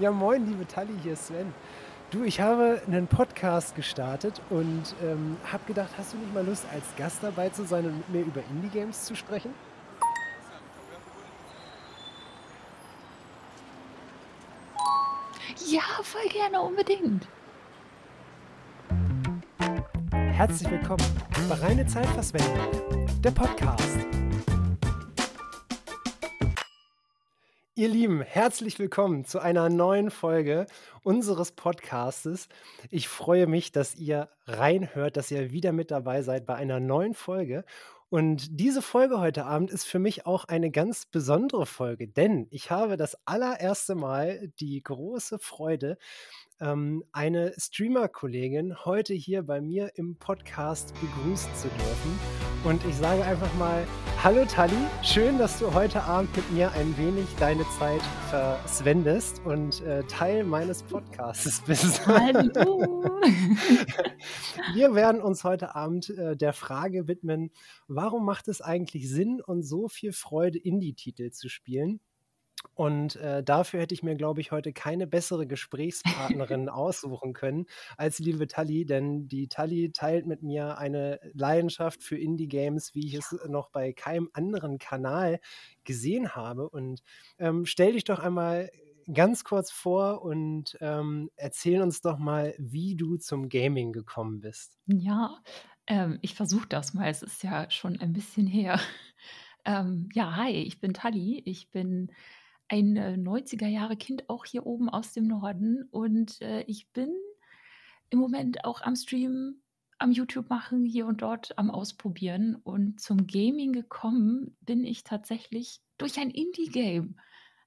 Ja, moin, liebe Tali, hier ist Sven. Du, ich habe einen Podcast gestartet und ähm, habe gedacht, hast du nicht mal Lust, als Gast dabei zu sein und mit mir über Indie-Games zu sprechen? Ja, voll gerne, unbedingt. Herzlich willkommen bei Reine Zeitverschwendung, der Podcast. Ihr Lieben, herzlich willkommen zu einer neuen Folge unseres Podcastes. Ich freue mich, dass ihr reinhört, dass ihr wieder mit dabei seid bei einer neuen Folge. Und diese Folge heute Abend ist für mich auch eine ganz besondere Folge, denn ich habe das allererste Mal die große Freude, ähm, eine Streamer-Kollegin heute hier bei mir im Podcast begrüßen zu dürfen. Und ich sage einfach mal, hallo Tali, schön, dass du heute Abend mit mir ein wenig deine Zeit verschwendest und äh, Teil meines Podcasts bist. Hallo! Wir werden uns heute Abend äh, der Frage widmen, warum macht es eigentlich Sinn und so viel Freude, Indie-Titel zu spielen? Und äh, dafür hätte ich mir, glaube ich, heute keine bessere Gesprächspartnerin aussuchen können als die liebe Tali, denn die Tali teilt mit mir eine Leidenschaft für Indie-Games, wie ich es noch bei keinem anderen Kanal gesehen habe. Und ähm, stell dich doch einmal ganz kurz vor und ähm, erzähl uns doch mal, wie du zum Gaming gekommen bist. Ja, ähm, ich versuche das mal. Es ist ja schon ein bisschen her. Ähm, ja, hi, ich bin Tali. Ich bin ein äh, 90er Jahre Kind, auch hier oben aus dem Norden. Und äh, ich bin im Moment auch am Stream, am YouTube machen, hier und dort am Ausprobieren. Und zum Gaming gekommen bin ich tatsächlich durch ein Indie-Game.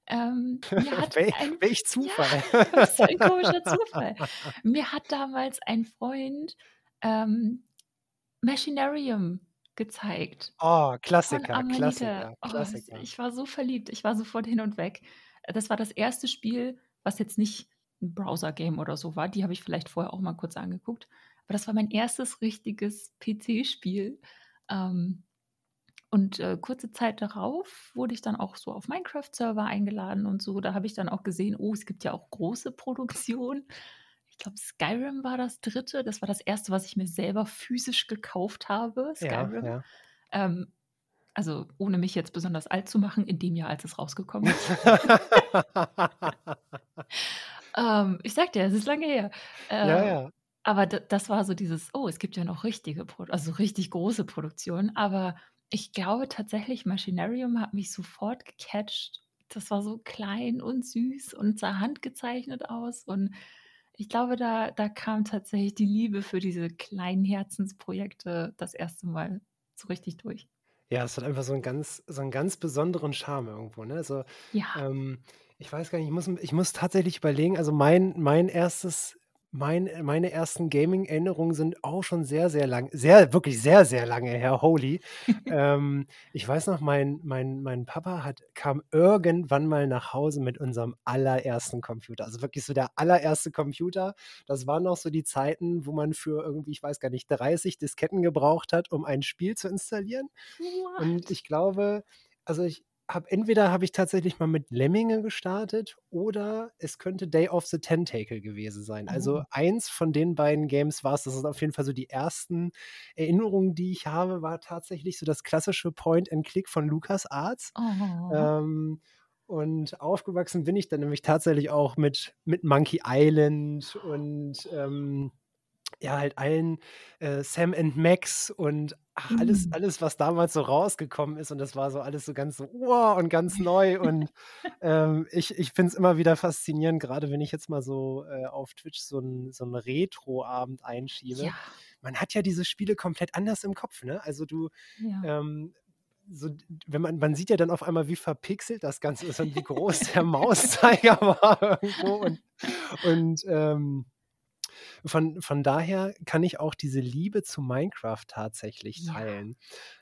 Ähm, Wel ein, welch Zufall. Ja, das ist ein komischer Zufall. Mir hat damals ein Freund ähm, Machinarium gezeigt. Oh, Klassiker, Klassiker, Oh, ich war so verliebt. Ich war sofort hin und weg. Das war das erste Spiel, was jetzt nicht ein Browser-Game oder so war. Die habe ich vielleicht vorher auch mal kurz angeguckt. Aber das war mein erstes richtiges PC-Spiel. Ähm, und äh, kurze Zeit darauf wurde ich dann auch so auf Minecraft-Server eingeladen und so. Da habe ich dann auch gesehen, oh, es gibt ja auch große Produktionen ich glaube, Skyrim war das dritte. Das war das erste, was ich mir selber physisch gekauft habe. Skyrim. Ja, ja. Ähm, also ohne mich jetzt besonders alt zu machen, in dem Jahr, als es rausgekommen ist. ähm, ich sag dir, es ist lange her. Ähm, ja, ja. Aber das war so dieses, oh, es gibt ja noch richtige, Pro also richtig große Produktionen. Aber ich glaube tatsächlich, Machinarium hat mich sofort gecatcht. Das war so klein und süß und sah handgezeichnet aus und ich glaube, da, da kam tatsächlich die Liebe für diese kleinen Herzensprojekte das erste Mal so richtig durch. Ja, es hat einfach so einen ganz, so einen ganz besonderen Charme irgendwo. Ne? Also, Ja. ähm, ich weiß gar nicht, ich muss, ich muss tatsächlich überlegen, also mein, mein erstes mein meine ersten Gaming-Erinnerungen sind auch schon sehr, sehr lang sehr wirklich sehr, sehr lange her, holy. Ähm, ich weiß noch, mein mein mein Papa hat kam irgendwann mal nach Hause mit unserem allerersten Computer. Also wirklich so der allererste Computer. Das waren noch so die Zeiten, wo man für irgendwie, ich weiß gar nicht, 30 Disketten gebraucht hat, um ein Spiel zu installieren. Und ich glaube also ich habe entweder habe ich tatsächlich mal mit Lemminge gestartet oder es könnte Day of the Tentacle gewesen sein. Also oh. eins von den beiden Games war es. Das ist auf jeden Fall so die ersten Erinnerungen, die ich habe, war tatsächlich so das klassische Point-and-Click von LucasArts. Oh. Ähm, und aufgewachsen bin ich dann nämlich tatsächlich auch mit, mit Monkey Island und ähm, ja, halt allen äh, Sam and Max und ach, alles, mhm. alles, was damals so rausgekommen ist. Und das war so alles so ganz so, wow, und ganz neu. und ähm, ich, ich finde es immer wieder faszinierend, gerade wenn ich jetzt mal so äh, auf Twitch so einen so Retro-Abend einschiebe. Ja. Man hat ja diese Spiele komplett anders im Kopf, ne? Also du, ja. ähm, so, wenn man, man sieht ja dann auf einmal, wie verpixelt das Ganze ist und wie groß der Mauszeiger war irgendwo und, und ähm, von, von daher kann ich auch diese Liebe zu Minecraft tatsächlich Ja. teilen.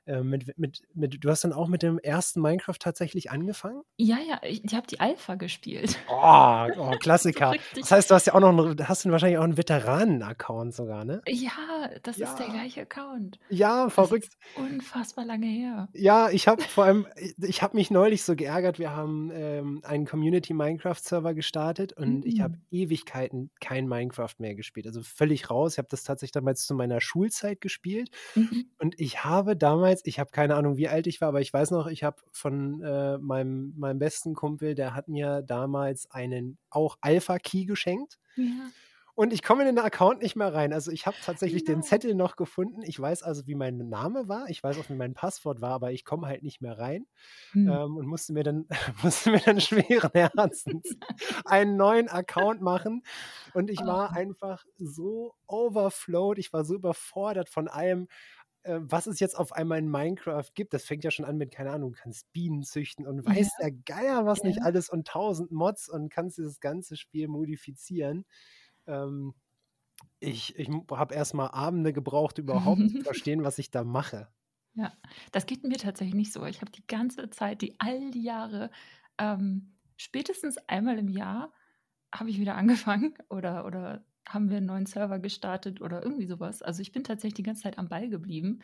Äh, mit, mit, mit, du hast dann auch mit dem ersten Minecraft tatsächlich angefangen? Ja, ja, ich, ich habe die Alpha gespielt. Oh, oh So Klassiker. richtig. Das heißt, du hast ja auch noch einen, hast du wahrscheinlich auch einen Veteranen-Account sogar, ne? Ja, das ist der Ja, gleiche Account. ja, verrückt. unfassbar lange her. Ja, ich habe vor allem, ich, habe mich neulich so geärgert. Wir haben ähm, einen Community Minecraft Server gestartet und ich habe Mm. Ewigkeiten kein Minecraft mehr gespielt. Also völlig raus. Ich habe das tatsächlich damals zu meiner Schulzeit gespielt Mhm. und ich habe damals, ich habe keine Ahnung, wie alt ich war, aber ich weiß noch, ich habe von äh, meinem, meinem besten Kumpel, der hat mir damals einen auch Alpha Key geschenkt. Ja. Und ich komme in den Account nicht mehr rein. Also ich habe tatsächlich den No. Zettel noch gefunden. Ich weiß also, wie mein Name war. Ich weiß auch, wie mein Passwort war, aber ich komme halt nicht mehr rein. Hm. Ähm, und musste mir dann, musste mir dann schweren Herzens einen neuen Account machen. Und ich war Oh. einfach so overflowed. Ich war so überfordert von allem, äh, was es jetzt auf einmal in Minecraft gibt. Das fängt ja schon an mit, keine Ahnung, du kannst Bienen züchten und Ja, weiß der Geier was nicht ja. alles und tausend Mods und kannst dieses ganze Spiel modifizieren. Ähm, ich ich habe erstmal Abende gebraucht, überhaupt zu verstehen, was ich da mache. Ja, das geht mir tatsächlich nicht so. Ich habe die ganze Zeit, die all die Jahre, ähm, spätestens einmal im Jahr habe ich wieder angefangen oder, oder haben wir einen neuen Server gestartet oder irgendwie sowas. Also ich bin tatsächlich die ganze Zeit am Ball geblieben.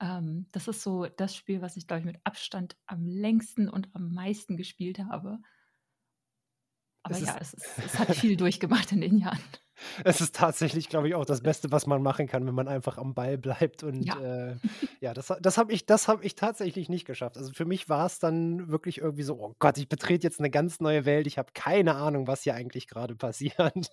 Ähm, das ist so das Spiel, was ich, glaube ich, mit Abstand am längsten und am meisten gespielt habe. Aber Es ja, ist, es, ist, es hat viel durchgemacht in den Jahren. es ist tatsächlich, glaube ich, auch das Beste, was man machen kann, wenn man einfach am Ball bleibt. Und Ja. äh, ja, das, das habe ich, das hab ich tatsächlich nicht geschafft. Also für mich war es dann wirklich irgendwie so, oh Gott, ich betrete jetzt eine ganz neue Welt. Ich habe keine Ahnung, was hier eigentlich gerade passiert.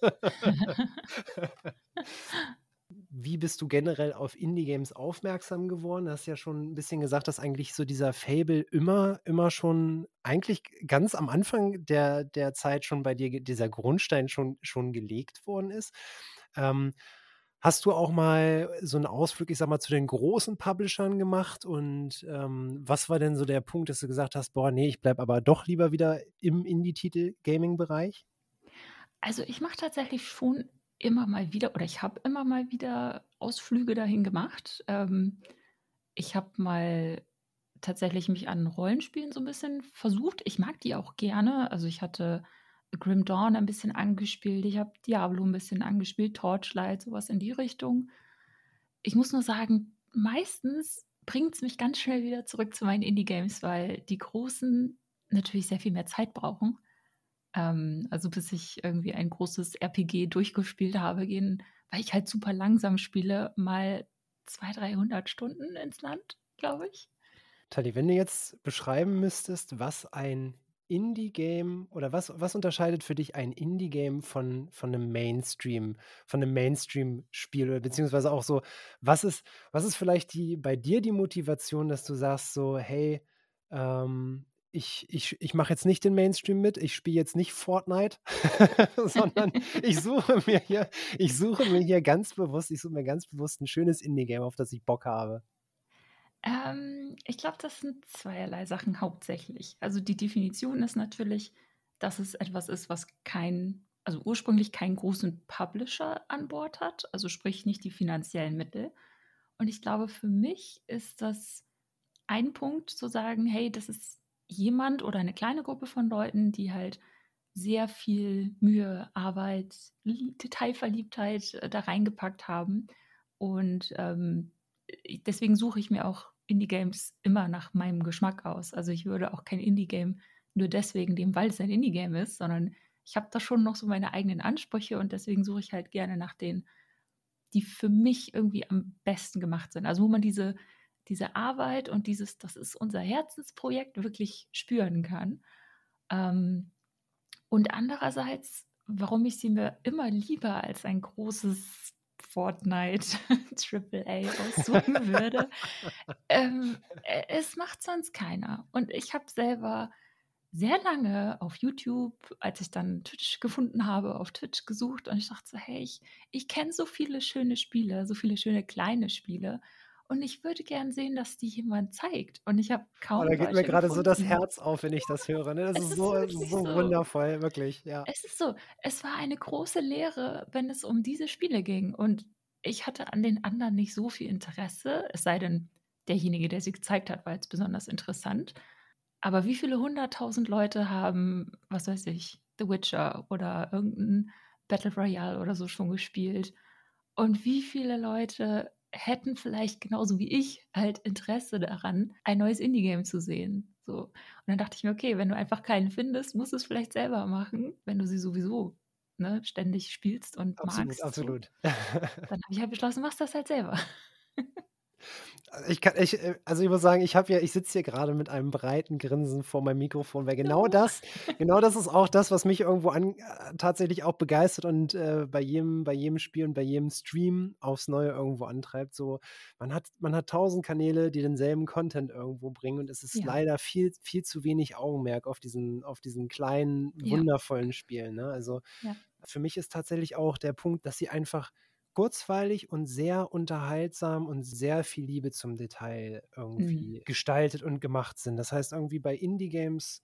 Wie bist du generell auf Indie-Games aufmerksam geworden? Du hast ja schon ein bisschen gesagt, dass eigentlich so dieser Fable immer, immer schon, eigentlich ganz am Anfang der, der Zeit schon bei dir, dieser Grundstein schon, schon gelegt worden ist. Ähm, hast du auch mal so einen Ausflug, ich sag mal, zu den großen Publishern gemacht? Und ähm, was war denn so der Punkt, dass du gesagt hast, boah, nee, ich bleib aber doch lieber wieder im Indie-Titel-Gaming-Bereich? Also ich mache tatsächlich schon immer mal wieder oder ich habe immer mal wieder Ausflüge dahin gemacht. Ähm, ich habe mal tatsächlich mich an Rollenspielen so ein bisschen versucht. Ich mag die auch gerne. Also ich hatte Grim Dawn ein bisschen angespielt, ich habe Diablo ein bisschen angespielt, Torchlight, sowas in die Richtung. Ich muss nur sagen, meistens bringt es mich ganz schnell wieder zurück zu meinen Indie-Games, weil die großen natürlich sehr viel mehr Zeit brauchen. Ähm, also bis ich irgendwie ein großes RPG durchgespielt habe, gehen, weil ich halt super langsam spiele, mal 200, 300 Stunden ins Land, glaube ich. Tali, wenn du jetzt beschreiben müsstest, was ein Indie-Game oder was, was unterscheidet für dich ein Indie-Game von, von einem Mainstream, von einem Mainstream-Spiel oder beziehungsweise auch so, was ist, was ist vielleicht die, bei dir die Motivation, dass du sagst so, hey, ähm, ich, ich, ich mache jetzt nicht den Mainstream mit, ich spiele jetzt nicht Fortnite, sondern ich suche mir hier, ich suche mir hier ganz bewusst, ich suche mir ganz bewusst ein schönes Indie-Game, auf das ich Bock habe. Ähm, ich glaube, das sind zweierlei Sachen hauptsächlich. Also die Definition ist natürlich, dass es etwas ist, was kein, also ursprünglich keinen großen Publisher an Bord hat, also sprich nicht die finanziellen Mittel. Und ich glaube, für mich ist das ein Punkt zu sagen, hey, das ist jemand oder eine kleine Gruppe von Leuten, die halt sehr viel Mühe, Arbeit, Lie- Detailverliebtheit äh, da reingepackt haben. Und ähm, deswegen suche ich mir auch Indie-Games immer nach meinem Geschmack aus. Also ich würde auch kein Indie-Game nur deswegen nehmen, weil es ein Indie-Game ist, sondern ich habe da schon noch so meine eigenen Ansprüche und deswegen suche ich halt gerne nach denen, die für mich irgendwie am besten gemacht sind. Also wo man diese, diese Arbeit und dieses, das ist unser Herzensprojekt, wirklich spüren kann. Ähm, und andererseits, warum ich sie mir immer lieber als ein großes Fortnite AAA aussuchen würde, ähm, äh, es macht sonst keiner. Und ich habe selber sehr lange auf YouTube, als ich dann Twitch gefunden habe, auf Twitch gesucht und ich dachte so, hey, ich, ich kenne so viele schöne Spiele, so viele schöne kleine Spiele. Und ich würde gern sehen, dass die jemand zeigt. Und ich habe Oh, kaum da geht mir gerade so das. Herz auf, wenn ich das höre, ne? Das Es ist so so so. wundervoll, wirklich, ja. Es ist so, es war eine große Leere, wenn es um diese Spiele ging. Und ich hatte an den anderen nicht so viel Interesse, es sei denn, derjenige, der sie gezeigt hat, war jetzt besonders interessant. Aber wie viele hunderttausend Leute haben, was weiß ich, The Witcher oder irgendein Battle Royale oder so schon gespielt? Und wie viele Leute hätten vielleicht genauso wie ich halt Interesse daran, ein neues Indie-Game zu sehen? So. Und dann dachte ich mir, okay, wenn du einfach keinen findest, musst du es vielleicht selber machen, wenn du sie sowieso ne, ständig spielst und Absolut, magst. So. absolut. Dann habe ich halt beschlossen, machst das halt selber. Ich kann, ich, äh, also ich muss sagen, ich habe ja, ich sitze hier gerade mit einem breiten Grinsen vor meinem Mikrofon, weil genau Oh. das, genau das ist auch das, was mich irgendwo an, äh, tatsächlich auch begeistert und äh, bei jedem, bei jedem Spiel und bei jedem Stream aufs Neue irgendwo antreibt. So, man hat, man hat tausend Kanäle, die denselben Content irgendwo bringen und es ist Ja. leider viel, viel zu wenig Augenmerk auf diesen, auf diesen kleinen, Ja. wundervollen Spielen. Ne? Also Ja. für mich ist tatsächlich auch der Punkt, dass sie einfach kurzweilig und sehr unterhaltsam und sehr viel Liebe zum Detail Mhm. irgendwie gestaltet und gemacht sind. Das heißt, irgendwie bei Indie-Games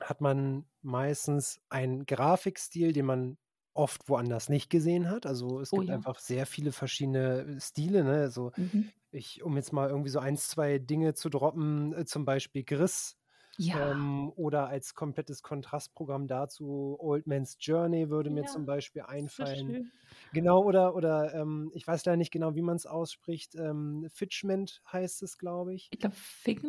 hat man meistens einen Grafikstil, den man oft woanders nicht gesehen hat. Also es Oh gibt ja. einfach sehr viele verschiedene Stile. Ne? Also Mhm. ich, um jetzt mal irgendwie so eins, zwei Dinge zu droppen, äh, zum Beispiel Gris Ja. ähm, oder als komplettes Kontrastprogramm dazu Old Man's Journey würde mir Ja, zum Beispiel einfallen. Genau, oder, oder ähm, ich weiß leider nicht genau, wie man es ausspricht. Ähm, Fitchment heißt es, glaube ich. Ich glaube,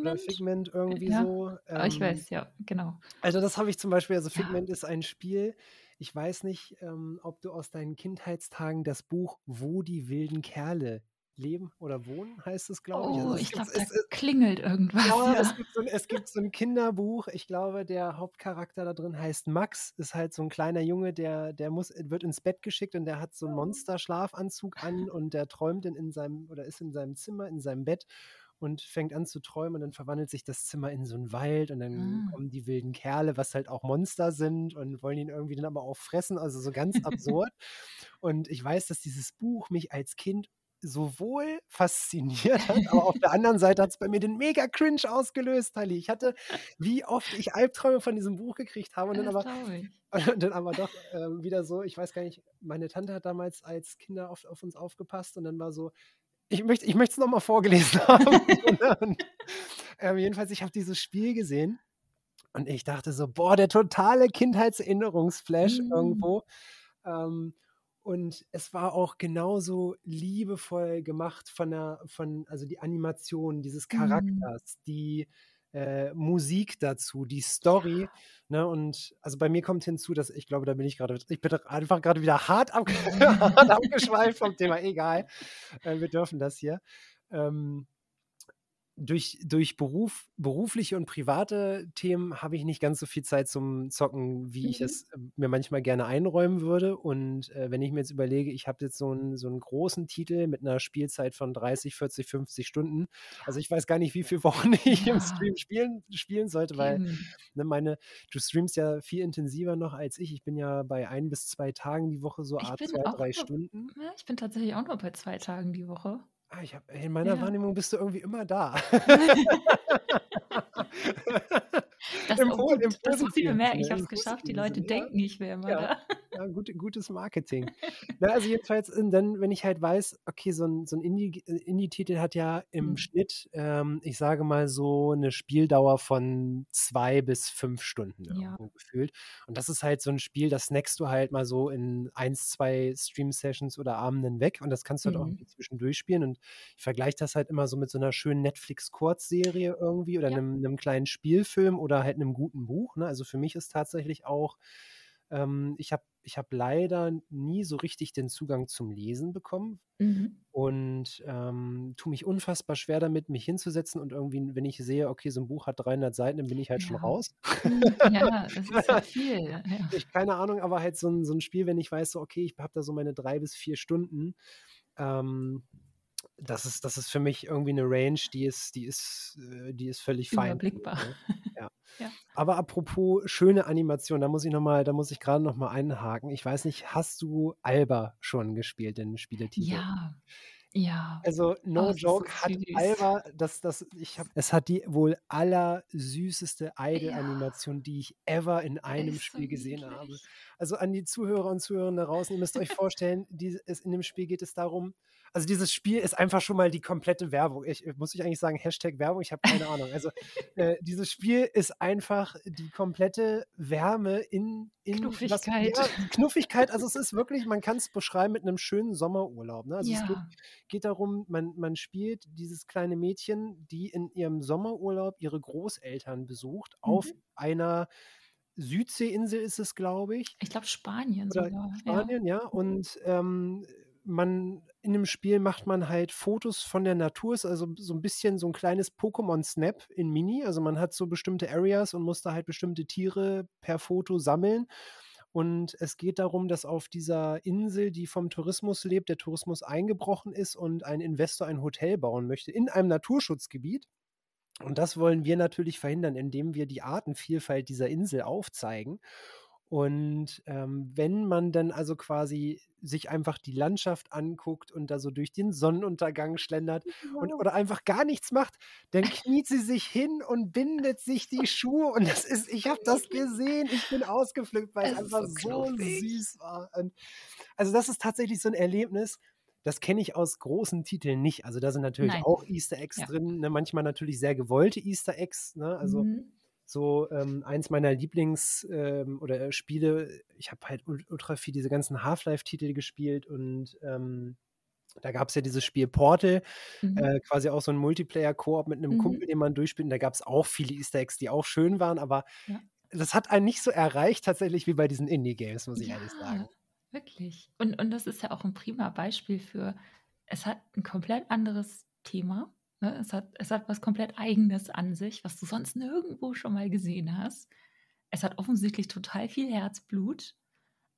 Oder Figment. Figment irgendwie Ja, so. Ah, ich Ähm, weiß, ja, genau. also das habe ich zum Beispiel, also. Figment ist ein Spiel. Ich weiß nicht, ähm, ob du aus deinen Kindheitstagen das Buch Wo die wilden Kerle leben oder wohnen, heißt es, glaube ich. Also Oh, es ich glaube, da es, es, klingelt irgendwas, ja, es ja. gibt, so ein, es gibt so ein Kinderbuch. Ich glaube, der Hauptcharakter da drin heißt Max. Ist halt so ein kleiner Junge, der, der muss, wird ins Bett geschickt und der hat so einen Oh. Monster-Schlafanzug an und der träumt in, in seinem oder ist in seinem Zimmer, in seinem Bett und fängt an zu träumen und dann verwandelt sich das Zimmer in so einen Wald und dann Ah. kommen die wilden Kerle, was halt auch Monster sind und wollen ihn irgendwie dann aber auch fressen. Also so ganz absurd. Und ich weiß, dass dieses Buch mich als Kind sowohl fasziniert hat, aber auf der anderen Seite hat es bei mir den mega Cringe ausgelöst, Tali. Ich hatte, wie oft ich Albträume von diesem Buch gekriegt habe und dann Das aber, und dann aber doch ähm, wieder so, ich weiß gar nicht, meine Tante hat damals als Kinder oft auf uns aufgepasst und dann war so, ich möchte ich es nochmal vorgelesen haben. und, ähm, jedenfalls, ich habe dieses Spiel gesehen und ich dachte so, boah, der totale Kindheitserinnerungsflash Mhm. irgendwo. Ähm, und es war auch genauso liebevoll gemacht von der, von, also die Animation dieses Mhm. Charakters, die äh, Musik dazu, die Story. Ne? Und also bei mir kommt hinzu, dass ich glaube, da bin ich gerade, ich bin einfach gerade wieder hart, ab, abgeschweift vom Thema. Egal, äh, wir dürfen das hier. Ähm, durch, durch Beruf, berufliche und private Themen habe ich nicht ganz so viel Zeit zum Zocken, wie ich Mhm. es äh, mir manchmal gerne einräumen würde. Und äh, wenn ich mir jetzt überlege, ich habe jetzt so einen, so einen großen Titel mit einer Spielzeit von 30, 40, 50 Stunden. Also ich weiß gar nicht, wie viele Wochen ich im Ja. Stream spielen, spielen sollte, weil Eben. ne, meine, du streamst ja viel intensiver noch als ich. Ich bin ja bei ein bis zwei Tagen die Woche so Ich Art zwei, drei nur Stunden. ja, ich bin tatsächlich auch nur bei 2 Tagen die Woche. Ah, ich hab, in meiner Ja. Wahrnehmung bist du irgendwie immer da. Das Im, im das muss ich bemerken. Ich habe es geschafft. Die Leute ja. denken, ich wäre immer Ja, da. Ja gute, gutes Marketing. Na, also jedenfalls, äh, dann, wenn ich halt weiß, okay, so ein, so ein äh, Indie-Titel hat ja im Mhm. Schnitt, ähm, ich sage mal so, eine Spieldauer von zwei bis fünf Stunden Ja. gefühlt. Und das ist halt so ein Spiel, das snackst du halt mal so in eins, zwei Stream-Sessions oder Abenden weg und das kannst du halt auch Mhm. irgendwie zwischendurch spielen. Und ich vergleiche das halt immer so mit so einer schönen Netflix-Kurzserie irgendwie oder Ja. einem, einem kleinen Spielfilm oder halt einem guten Buch. Ne? Also für mich ist tatsächlich auch, ähm, ich habe ich hab leider nie so richtig den Zugang zum Lesen bekommen Mhm. und ähm, tue mich unfassbar schwer damit, mich hinzusetzen und irgendwie, wenn ich sehe, okay, so ein Buch hat 300 Seiten, dann bin ich halt schon Ja. raus. Mhm. Ja, das ist ja viel. Ja. Ich keine Ahnung, aber halt so ein, so ein Spiel, wenn ich weiß, so, okay, ich habe da so meine drei bis vier Stunden, ähm, das ist, das ist für mich irgendwie eine Range, die ist, die ist, äh, die ist völlig fein. Überblickbar. ne? Ja. Ja. Aber apropos schöne Animation, da muss ich noch mal, da muss ich gerade noch mal einhaken. Ich weiß nicht, hast du Alba schon gespielt, den Spieletitel? Ja. Ja. Also, Oh, no es ist so joke, hat. Alba das das ich habe es hat die wohl allersüßeste Ja. Idle-Animation, die ich ever in einem ist so Spiel gesehen habe. Also, an die Zuhörer und Zuhörerinnen da draußen, ihr müsst euch vorstellen, es in dem Spiel geht es darum also, dieses Spiel ist einfach schon mal die komplette Werbung. Ich muss ich eigentlich sagen, Hashtag Werbung? Ich habe keine Ahnung. Also, äh, dieses Spiel ist einfach die komplette Wärme in in was Knuffigkeit. ja, Knuffigkeit. Also, es ist wirklich man kann's beschreiben mit 'nem schönen Sommerurlaub, ne? Also, es geht Ja. geht darum, man man spielt dieses kleine Mädchen, die in ihrem Sommerurlaub ihre Großeltern besucht auf Mhm. einer Südseeinsel ist es, glaube ich. Ich glaube Spanien Oder sogar, ja. Spanien, ja. Mhm. Und, ähm, man in dem Spiel macht man halt Fotos von der Natur. Ist also so 'n bisschen so 'n kleines Pokémon Snap in Mini. Also, man hat so bestimmte Areas und muss da halt bestimmte Tiere per Foto sammeln. Und es geht darum, dass auf dieser Insel, die vom Tourismus lebt der Tourismus eingebrochen ist und ein Investor ein Hotel bauen möchte in einem Naturschutzgebiet. Und das wollen wir natürlich verhindern, indem wir die Artenvielfalt dieser Insel aufzeigen. Und, ähm, wenn man dann also quasi sich einfach die Landschaft anguckt und da so durch den Sonnenuntergang schlendert und oder einfach gar nichts macht, dann kniet sie sich hin und bindet sich die Schuhe und das ist ich habe das gesehen. Ich bin ausgeflippt, weil's Es einfach so so süß war. Und also, das ist tatsächlich so 'n Erlebnis, das kenne ich aus großen Titeln nicht. Also, da sind natürlich Nein. auch Easter Eggs Ja. drin, ne? Manchmal natürlich sehr gewollte Easter Eggs, ne? Also, Mhm. so, ähm, eins meiner Lieblings ähm, oder, äh, Spiele ich habe halt ul ultra viel diese ganzen Half-Life-Titel gespielt und, ähm, da gab's ja dieses Spiel Portal, Mhm. äh, quasi auch so 'n Multiplayer-Koop mit 'nem Mhm. Kumpel, den man durchspielt. Und da gab's auch viele Easter Eggs, die auch schön waren, aber Ja. das hat einen nicht so erreicht tatsächlich wie bei diesen Indie-Games, muss ich ehrlich sagen. Wirklich. Und und das ist ja auch 'n prima Beispiel für es hat 'n komplett anderes Thema, ne? Es hat es hat was komplett Eigenes an sich, was du sonst nirgendwo schon mal gesehen hast. Es hat offensichtlich total viel Herzblut.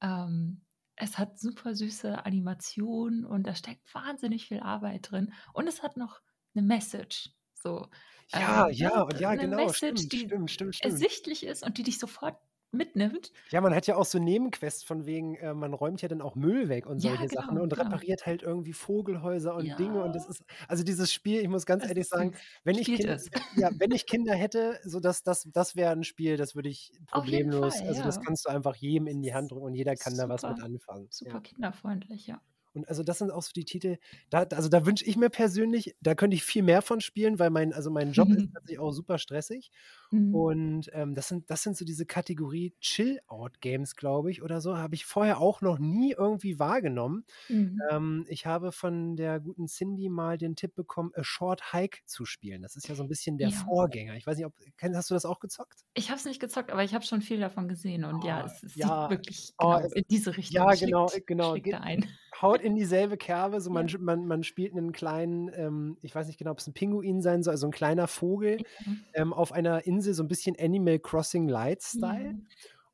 Ähm, es hat super süße Animationen und da steckt wahnsinnig viel Arbeit drin. Und es hat noch 'ne Message, so. Ja, Ähm, ja, ne? ja, 'Ne genau, Message, stimmt, die stimmt, stimmt, stimmt. ersichtlich ist und die dich sofort mitnimmt. Ja, man hat ja auch so Nebenquests von wegen, äh, man räumt ja dann auch Müll weg und Ja, solche Sachen genau, und genau. repariert halt irgendwie Vogelhäuser und Dinge und das Ja. ist also, dieses Spiel, ich muss ganz Es ehrlich sagen, wenn ich es. ja, wenn ich Kinder hätte, so das das das wäre 'n Spiel, das würde ich problemlos Fall, also, das ja. kannst du einfach jedem in die Hand drücken und jeder kann da was mit Super anfangen, super ja. kinderfreundlich, ja. Und also, das sind auch so die Titel, da also, da wünsche ich mir persönlich da könnte ich viel mehr von spielen, weil mein also, mein Job ist tatsächlich auch super stressig. Mhm. Und, ähm, das sind das sind so diese Kategorie Chill-Out-Games, glaube ich, oder so, habe ich vorher auch noch nie irgendwie wahrgenommen. Mhm. Ähm, ich habe von der guten Cindy mal den Tipp bekommen, A Short Hike zu spielen. Das ist ja so 'n bisschen der Ja. Vorgänger. Ich weiß nicht, ob hast du das auch gezockt? Ich habe es nicht gezockt, aber ich habe schon viel davon gesehen und ja, Oh, es es ja. sieht wirklich Oh, genau es in diese Richtung ja, genau, schlägt genau. schlägt ein. haut in dieselbe Kerbe, so man Ja. man man spielt 'nen kleinen, ähm ich weiß nicht genau, ob's 'n Pinguin sein soll, also, 'n kleiner Vogel, Ja. ähm, auf einer Insel, so 'n bisschen Animal Crossing Light-Style. Ja.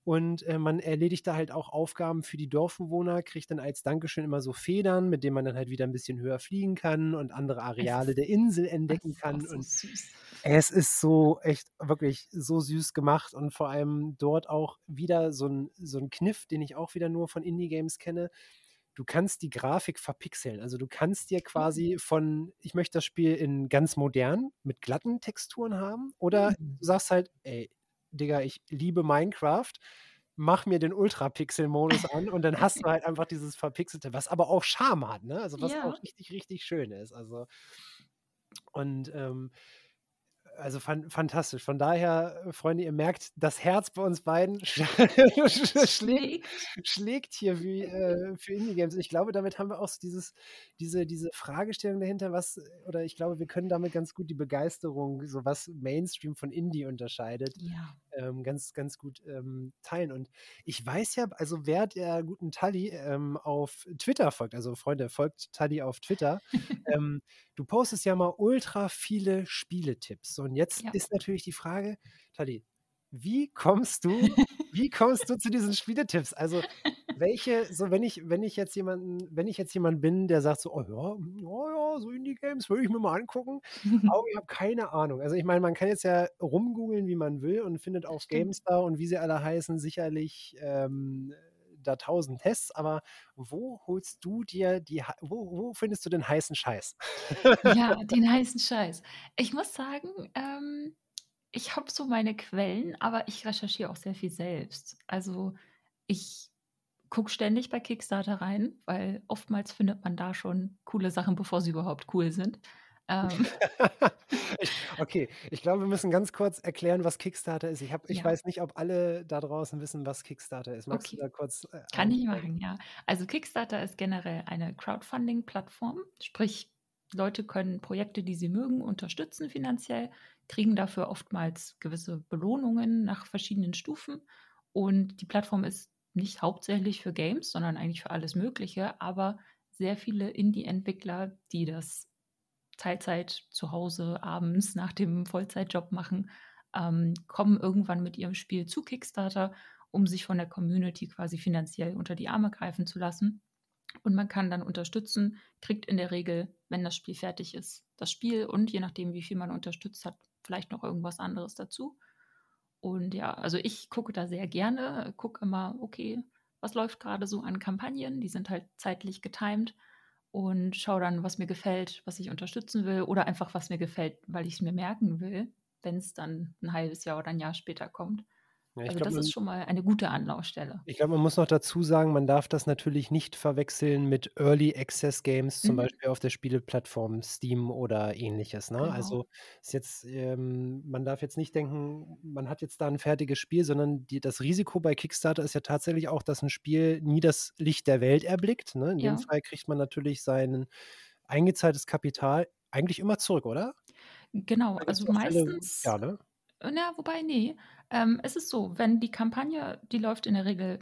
Und, äh, man erledigt da halt auch Aufgaben für die Dorfbewohner, kriegt dann als Dankeschön immer so Federn, mit denen man dann halt wieder 'n bisschen höher fliegen kann und andere Es Areale der Insel es entdecken kann so und süß. es ist so echt wirklich so süß gemacht und vor allem dort auch wieder so 'n so 'n Kniff, den ich auch wieder nur von Indie-Games kenne. Du kannst die Grafik verpixeln. Also, du kannst dir quasi von ich möchte das Spiel in ganz modern mit glatten Texturen haben oder Mhm. du sagst halt: „Ey, Digga, ich liebe Minecraft, mach mir den Ultrapixel-Modus an“ und dann hast du halt einfach dieses Verpixelte, was aber auch Charme hat, ne? Also, was Ja. auch richtig, richtig schön ist. Also und, ähm also, fan fantastisch. Von daher, äh, Freunde, ihr merkt, das Herz bei uns beiden sch schlägt Schlägt. hier wie, äh, für Indie-Games. Ich glaube, damit haben wir auch so dieses diese diese Fragestellung dahinter, was oder ich glaube, wir können damit ganz gut die Begeisterung, so was Mainstream von Indie unterscheidet, Ja. ähm, ganz, ganz gut, ähm, teilen. Und ich weiß ja also, wer der guten Tali, ähm, auf Twitter folgt also, Freunde, folgt Tali auf Twitter. Ähm, du postest ja mal ultra viele Spieletipps. So, und jetzt Ja. ist natürlich die Frage, Tali, wie kommst du wie kommst du zu diesen Spieletipps? Also, welche so wenn ich wenn ich jetzt jemanden wenn ich jetzt jemand bin, der sagt so: „Oh ja, hm, ja, so Indie-Games würde ich mir mal angucken“, aber ich habe keine Ahnung. Also, ich meine, man kann jetzt ja rumgoogeln, wie man will und findet auf Stimmt. GameStar und wie sie alle heißen sicherlich, ähm, da tausend Tests, aber wo holst du dir die, wo, wo findest du den heißen Scheiß? Ja, den heißen Scheiß. Ich muss sagen, ähm, ich habe so meine Quellen, aber ich recherchiere auch sehr viel selbst. Also ich gucke ständig bei Kickstarter rein, weil oftmals findet man da schon coole Sachen, bevor sie überhaupt cool sind. Ähm. ich, okay, ich glaube, wir müssen ganz kurz erklären, was Kickstarter ist. Ich, hab, ich Ja. weiß nicht, ob alle da draußen wissen, was Kickstarter ist. Magst du Okay. da kurz äh, Kann ich machen, ja. Also Kickstarter ist generell eine Crowdfunding-Plattform, sprich Leute können Projekte, die sie mögen, unterstützen finanziell, kriegen dafür oftmals gewisse Belohnungen nach verschiedenen Stufen und die Plattform ist nicht hauptsächlich für Games, sondern eigentlich für alles Mögliche, aber sehr viele Indie-Entwickler, die das Teilzeit zu Hause abends nach dem Vollzeitjob machen, ähm, kommen irgendwann mit ihrem Spiel zu Kickstarter, um sich von der Community quasi finanziell unter die Arme greifen zu lassen. Und man kann dann unterstützen, kriegt in der Regel, wenn das Spiel fertig ist, das Spiel und je nachdem, wie viel man unterstützt hat, vielleicht noch irgendwas anderes dazu. Und ja, also ich gucke da sehr gerne, gucke immer, okay, was läuft gerade so an Kampagnen? Die sind halt zeitlich getimed und schaue dann, was mir gefällt, was ich unterstützen will oder einfach, was mir gefällt, weil ich es mir merken will, wenn es dann ein halbes Jahr oder ein Jahr später kommt. Ja, ich Also glaube, das man, ist schon mal eine gute Anlaufstelle. ich glaub, man muss noch dazu sagen, man darf das natürlich nicht verwechseln mit Early Access Games, zum Mhm, Beispiel auf der Spieleplattform Steam oder ähnliches. Ne? genau. Also ist jetzt, ähm, man darf jetzt nicht denken, man hat jetzt da ein fertiges Spiel, sondern die, das Risiko bei Kickstarter ist ja tatsächlich auch, dass ein Spiel nie das Licht der Welt erblickt. Ne? In dem Ja, Fall kriegt man natürlich sein eingezahltes Kapital eigentlich immer zurück, oder? genau. Also meistens ja, ne? Na, wobei, nee. Ähm, es ist so, wenn die Kampagne, die läuft in der Regel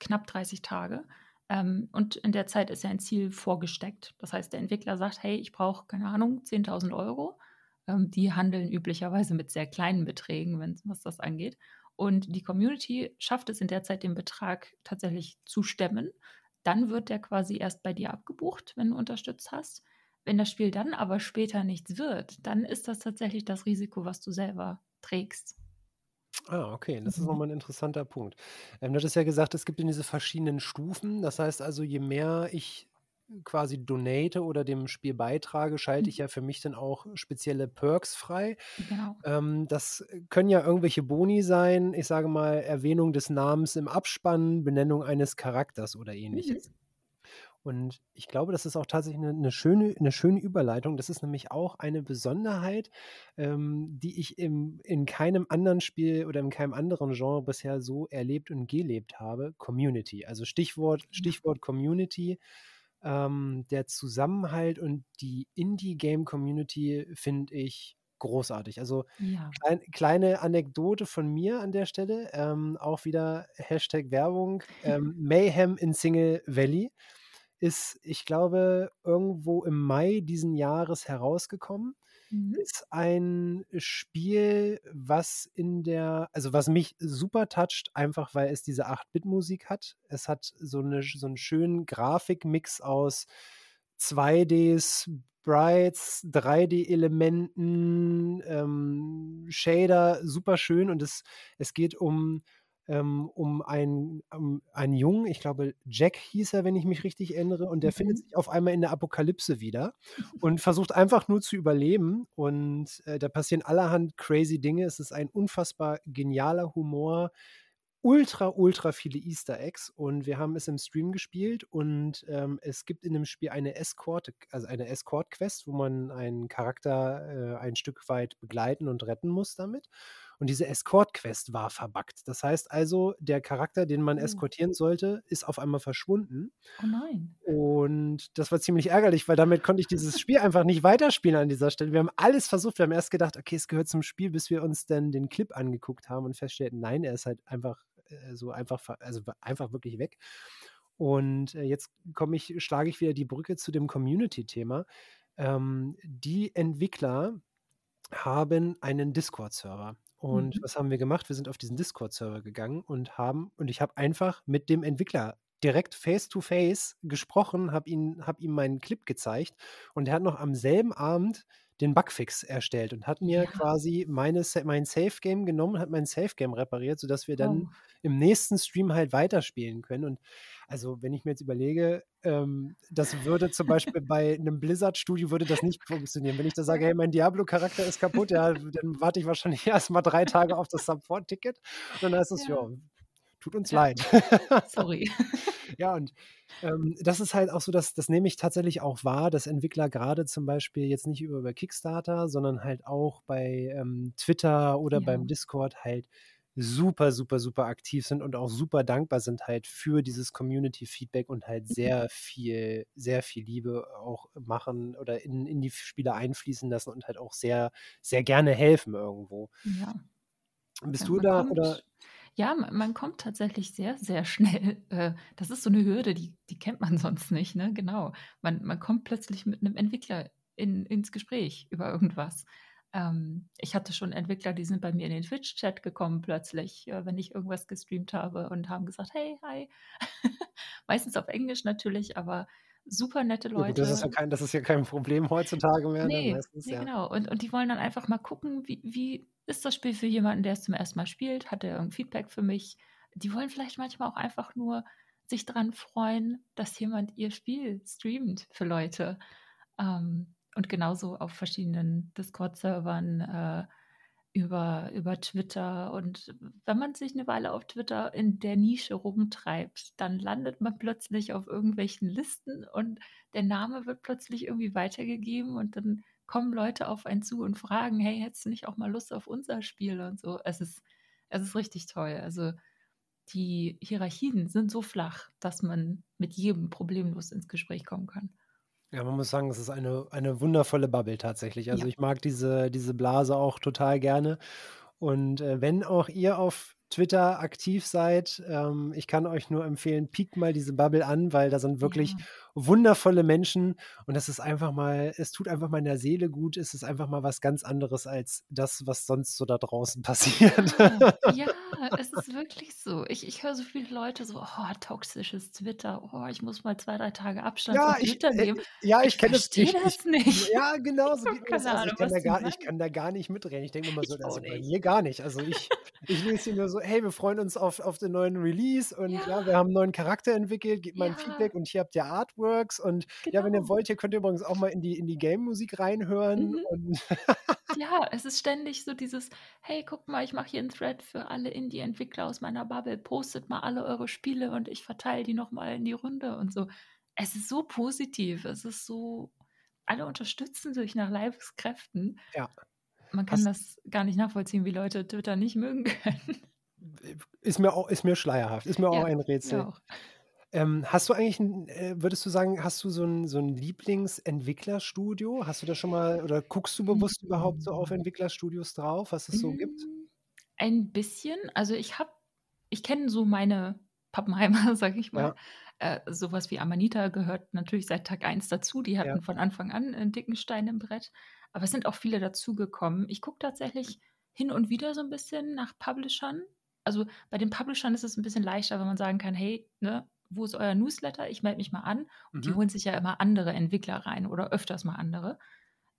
knapp 30 Tage. Ähm, und in der Zeit ist ja ein Ziel vorgesteckt. Das heißt, der Entwickler sagt, hey, ich brauche, keine Ahnung, 10.000 Euro. Ähm, die handeln üblicherweise mit sehr kleinen Beträgen, wenn, was das angeht. Und die Community schafft es in der Zeit, den Betrag tatsächlich zu stemmen. Dann wird der quasi erst bei dir abgebucht, wenn du unterstützt hast. Wenn das Spiel dann aber später nichts wird, dann ist das tatsächlich das Risiko, was du selber trägst. Ah, okay, das ist Mhm. nochmal ein interessanter Punkt. Ähm, du hattest ja gesagt, es gibt in diese verschiedenen Stufen. Das heißt also, je mehr ich quasi donate oder dem Spiel beitrage, schalte ich Mhm. ja für mich dann auch spezielle Perks frei. Genau. Ähm, das können ja irgendwelche Boni sein, ich sage mal, Erwähnung des Namens im Abspann, Benennung eines Charakters oder Mhm. ähnliches. Und ich glaube, das ist auch tatsächlich eine, eine schöne, eine schöne Überleitung. Das ist nämlich auch eine Besonderheit, ähm, die ich im, in keinem anderen Spiel oder in keinem anderen Genre bisher so erlebt und gelebt habe. Community. Also Stichwort. Stichwort Community. Ähm, der Zusammenhalt und die Indie-Game-Community finde ich großartig. Also Ja. klein, kleine Anekdote von mir an der Stelle, ähm, auch wieder Hashtag Werbung. Ähm, Mayhem in Single Valley ist, ich glaube, irgendwo im Mai diesen Jahres herausgekommen. Mhm. Ist ein Spiel, was in der, also was mich super toucht, einfach weil es diese 8-Bit-Musik hat. Es hat so, eine, so einen schönen Grafikmix aus 2Ds, Sprites, 3D-Elementen, ähm, Shader, super schön. Und es, es geht um, ähm, um, einen, um einen Jungen, ich glaube, Jack hieß er, wenn ich mich richtig erinnere, und der findet Mhm. sich auf einmal in der Apokalypse wieder und versucht einfach nur zu überleben. Und äh, da passieren allerhand crazy Dinge. Es ist ein unfassbar genialer Humor, ultra, ultra viele Easter Eggs und wir haben es im Stream gespielt und ähm, es gibt in dem Spiel eine Escort, also eine Escort-Quest, wo man einen Charakter äh, ein Stück weit begleiten und retten muss damit. Und diese Escort-Quest war verbuggt. Das heißt also, der Charakter, den man Oh. eskortieren sollte, ist auf einmal verschwunden. Oh nein. Und das war ziemlich ärgerlich, weil damit konnte ich dieses Spiel einfach nicht weiterspielen an dieser Stelle. Wir haben alles versucht. Wir haben erst gedacht, okay, es gehört zum Spiel, bis wir uns dann den Clip angeguckt haben und feststellten, nein, er ist halt einfach äh, so einfach, also einfach wirklich weg. Und äh, jetzt komme ich, schlage ich wieder die Brücke zu dem Community-Thema. Ähm, die Entwickler haben einen Discord-Server. Und Mhm. was haben wir gemacht? Wir sind auf diesen Discord-Server gegangen und haben, und ich habe einfach mit dem Entwickler direkt face-to-face gesprochen, habe hab ihm meinen Clip gezeigt und er hat noch am selben Abend den Bugfix erstellt und hat mir Ja. quasi meine mein Safe Game genommen, hat mein Safe Game repariert, sodass wir dann Oh. im nächsten Stream halt weiterspielen können. Und also, wenn ich mir jetzt überlege, ähm, das würde zum Beispiel bei 'nem Blizzard-Studio würde das nicht funktionieren. Wenn ich da sage. „Hey, mein Diablo-Charakter ist kaputt“, ja, dann warte ich wahrscheinlich erst mal 3 Tage auf das Support-Ticket. Und dann heißt es: Ja. „Ja, tut uns Ja. leid.“ Sorry. Ja, und, ähm, das ist halt auch so, dass das nehme ich tatsächlich auch wahr, dass Entwickler grade zum Beispiel jetzt nicht über über Kickstarter, sondern halt auch bei, ähm, Twitter oder Ja. beim Discord halt super, super, super aktiv sind und auch super dankbar sind halt für dieses Community-Feedback und halt Mhm. sehr viel sehr viel Liebe auch machen oder in in die Spiele einfließen lassen und halt auch sehr sehr gerne helfen irgendwo. Ja. Bist Ja, du da oder ja, ma man kommt tatsächlich sehr, sehr schnell äh, das ist so 'ne Hürde, die die kennt man sonst nicht, ne? Genau. Man man kommt plötzlich mit 'nem Entwickler in ins Gespräch über irgendwas. Ähm, ich hatte schon Entwickler, die sind bei mir in den Twitch-Chat gekommen plötzlich, äh, wenn ich irgendwas gestreamt habe und haben gesagt: „Hey, hi.“ Meistens auf Englisch natürlich, aber super nette Ja gut, das ist ja Leute. kein das ist ja kein Problem heutzutage mehr, ne, Ne, meistens, ne, ja. genau. Und und die wollen dann einfach mal gucken, wie wie ist das Spiel für jemanden, der es zum 1. Mal spielt? Hat der irgend Feedback für mich? Die wollen vielleicht manchmal auch einfach nur sich dran freuen, dass jemand ihr Spiel streamt für Leute. Ähm, und genauso auf verschiedenen Discord-Servern, äh, über über Twitter. Und wenn man sich 'ne Weile auf Twitter in der Nische rumtreibt, dann landet man plötzlich auf irgendwelchen Listen und der Name wird plötzlich irgendwie weitergegeben und dann kommen Leute auf einen zu und fragen: „Hey, hättest du nicht auch mal Lust auf unser Spiel?“ und so. Es ist es ist richtig toll. Also, die Hierarchien sind so flach, dass man mit jedem problemlos ins Gespräch kommen kann. Ja, man muss sagen, es ist eine eine wundervolle Bubble tatsächlich. Also, Ja. ich mag diese diese Blase auch total gerne. Und, äh, wenn auch ihr auf Twitter aktiv seid, ähm, ich kann euch nur empfehlen, piekt mal diese Bubble an, weil da sind wirklich Ja. Wundervolle Menschen und das ist einfach mal es tut einfach meiner Seele gut. Es ist einfach mal was ganz anderes als das, was sonst so da draußen passiert. Ja, ja, es ist wirklich so. Ich ich höre so viele Leute so: „Oh, toxisches Twitter. Oh, ich muss mal 2, 3 Tage Abstand Ja, von ich Twitter äh, nehmen.“ ja, ich Ich kenne verstehe ich ich das nicht. ja, genau Ich so geht mir das. Also, Ahnung, ich kann was da die gar ich kann da gar nicht mitreden. Ich denke immer so, Ich also, bei mir gar nicht. Also, ich ich lese hier nur so: „Hey, wir freuen uns auf auf den neuen Release und ja, Ja. wir haben 'n neuen Charakter entwickelt, gebt mal 'n Ja. Feedback und hier habt ihr Artworks und ja, wenn ihr Genau. wollt, hier könnt ihr übrigens auch mal in die in die Game-Musik reinhören“ Mhm. Ja, es ist ständig so dieses: „Hey, guck mal, ich mache hier 'n Thread für alle Indie-Entwickler aus meiner Bubble. Postet mal alle eure Spiele und ich verteile die noch mal in die Runde“ und so. Es ist so positiv. Es ist so alle unterstützen sich nach Leibeskräften. Ja. Man kann Hast das gar nicht nachvollziehen, wie Leute Twitter nicht mögen können. Ist mir au ist mir schleierhaft, ist mir auch Ja, ein mir Rätsel. auch. Ähm, hast du eigentlich 'n äh, würdest du sagen, hast du so 'n so 'n Lieblingsentwicklerstudio? Hast du das schon mal oder guckst du bewusst überhaupt so auf. Entwicklerstudios drauf, was es so gibt? Hm, ein bisschen. Also, ich habe ich kenne so meine Pappenheimer, sage ich mal. Ja. Äh, so was wie Amanita gehört natürlich seit Tag 1 dazu. Die Ja. hatten von Anfang an 'n dicken Stein im Brett. Aber es sind auch viele dazugekommen. Ich gucke tatsächlich hin und wieder so 'n bisschen nach Publishern. Also, bei den Publishern ist es 'n bisschen leichter, wenn man sagen kann: „Hey, ne, wo ist euer Newsletter? Ich melde mich mal an.“ Und die Mhm. holen sich ja immer andere Entwickler rein oder öfters mal andere,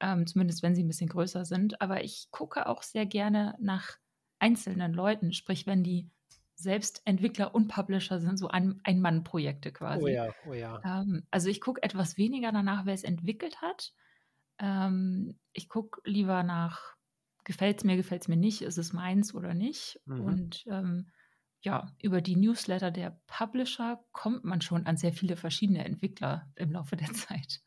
ähm, zumindest wenn sie 'n bisschen größer sind. Aber ich gucke auch sehr gerne nach einzelnen Leuten, sprich, wenn die selbst Entwickler und Publisher sind, so Ein Ein-Mann-Projekte Oh quasi. ja, oh ja. Ähm, also, ich gucke etwas weniger danach, wer es entwickelt hat. Ähm, ich gucke lieber nach: Gefällt's mir, gefällt's mir nicht? Ist es meins oder nicht? Mhm. Und, ähm, ja, über die Newsletter der Publisher kommt man schon an sehr viele verschiedene Entwickler im Laufe der Zeit.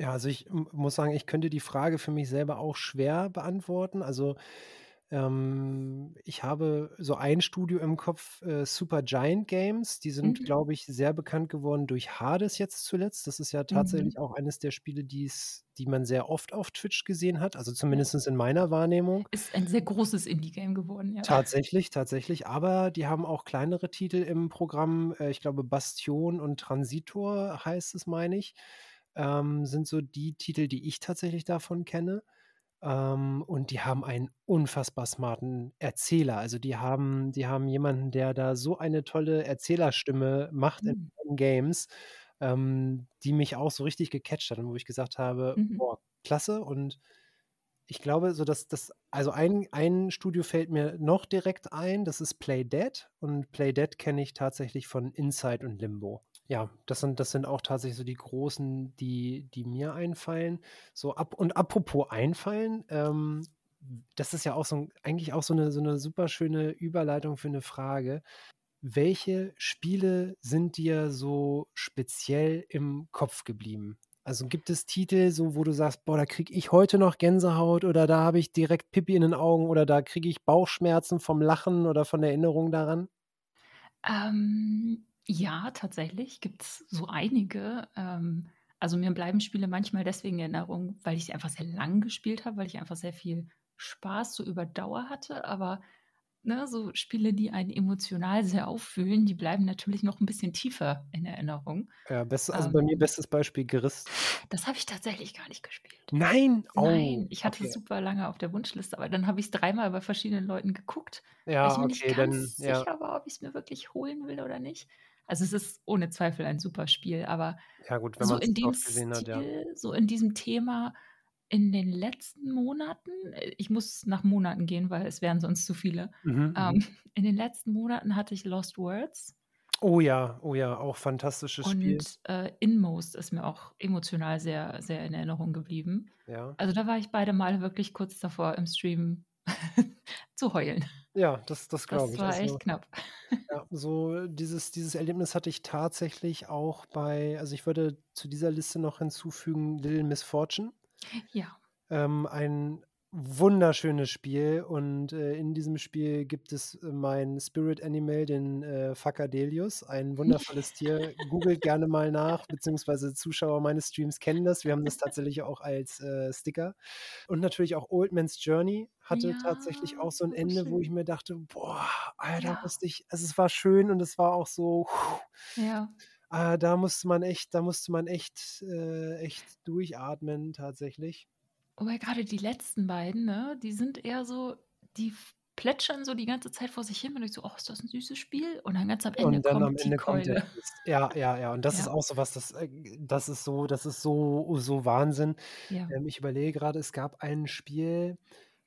Ja, also, ich m muss sagen, ich könnte die Frage für mich selber auch schwer beantworten. Also, ähm, ich habe so ein Studio im Kopf, äh, Supergiant Games. Die sind, Mhm. glaube ich, sehr bekannt geworden durch Hades jetzt zuletzt. Das ist ja tatsächlich Mhm. auch eines der Spiele, die's die man sehr oft auf Twitch gesehen hat, also, zumindest in meiner Wahrnehmung. Ist ein sehr großes Indie-Game geworden, ja. Tatsächlich, tatsächlich. Aber die haben auch kleinere Titel im Programm. Äh, ich glaube, Bastion und Transitor heißt es, meine ich, ähm, sind so die Titel, die ich tatsächlich davon kenne. Ähm, und die haben einen unfassbar smarten Erzähler. Also, die haben die haben jemanden, der da so eine tolle Erzählerstimme macht in Mhm. den Games, ähm, die mich auch so richtig gecatcht hat und wo ich gesagt habe: Mhm. „Boah, klasse.“ Und ich glaube, so dass das also ein ein Studio fällt mir noch direkt ein, das ist Playdead und Playdead kenne ich tatsächlich von Inside und Limbo. Ja, das sind das sind auch tatsächlich so die großen, die die mir einfallen. So ab und apropos einfallen, ähm, das ist ja auch so eigentlich auch so 'ne so 'ne super schöne Überleitung für 'ne Frage. Welche Spiele sind dir so speziell im Kopf geblieben? Also, gibt es Titel, so wo du sagst: „Boah, da kriege ich heute noch Gänsehaut“ oder „da habe ich direkt Pipi in den Augen“ oder „da kriege ich Bauchschmerzen vom Lachen oder von Erinnerung daran“? Ähm, ja, tatsächlich gibt's so einige. Ähm, also, mir bleiben Spiele manchmal deswegen in Erinnerung, weil ich sie einfach sehr lang gespielt habe, weil ich einfach sehr viel Spaß so über Dauer hatte. Aber, ne, so Spiele, die einen emotional sehr aufwühlen, die bleiben natürlich noch 'n bisschen tiefer in Erinnerung. Ja, beste also, bei mir Ähm bestes Beispiel Gris. Das habe ich tatsächlich gar nicht gespielt. Nein? Oh, Nein, ich hatte es okay. super lange auf der Wunschliste, aber dann habe ich's dreimal bei verschiedenen Leuten geguckt, weil ich Ja, mir nicht okay, dann ganz ja. sicher war, ob ich's mir wirklich holen will oder nicht. Also, es ist ohne Zweifel ein super Spiel, aber Ja gut, so in dem gesehen hat, ja. Stil, so in diesem Thema in den letzten Monaten äh, ich muss nach Monaten gehen, weil es wären sonst zu viele. Mhm, Ähm, mhm. in den letzten Monaten hatte ich Lost Words. Oh ja, oh ja, auch fantastisches Spiel. Und, äh, Inmost ist mir auch emotional sehr, sehr in Erinnerung geblieben. Ja. Also, da war ich beide Male wirklich kurz davor, im Stream zu heulen. Ja, das das glaube Das ich. war Also, echt knapp. ja, so dieses dieses Erlebnis hatte ich tatsächlich auch bei also, ich würde zu dieser Liste noch hinzufügen Little Misfortune. Ja. Ähm, ein wunderschönes Spiel und, äh, in diesem Spiel gibt es mein Spirit Animal, den, äh, Facadelius, ein wundervolles Tier. Googelt gerne mal nach, beziehungsweise Zuschauer meines Streams kennen das. Wir haben das tatsächlich auch als, äh, Sticker. Und natürlich auch Old Man's Journey hatte tatsächlich Ja, auch so 'n so Ende, wo ich schön. mir dachte: „Boah, Alter, Ja. musste ich“ also, es war schön und es war auch so Ja. ah, da musste man echt da musste man echt äh, echt durchatmen tatsächlich. Wobei grade die letzten beiden, ne, die sind eher so die plätschern so die ganze Zeit vor sich hin. Man denkt so: „Oh, ist das 'n süßes Spiel?“ Und dann ganz am Ende Und dann am kommt die Ende kommt der Keule. Ja, ja, ja. Und das ist Ja. auch so was, das äh, das ist so das ist so so Wahnsinn. Ja. Ähm, ich überlege grade, es gab ein Spiel,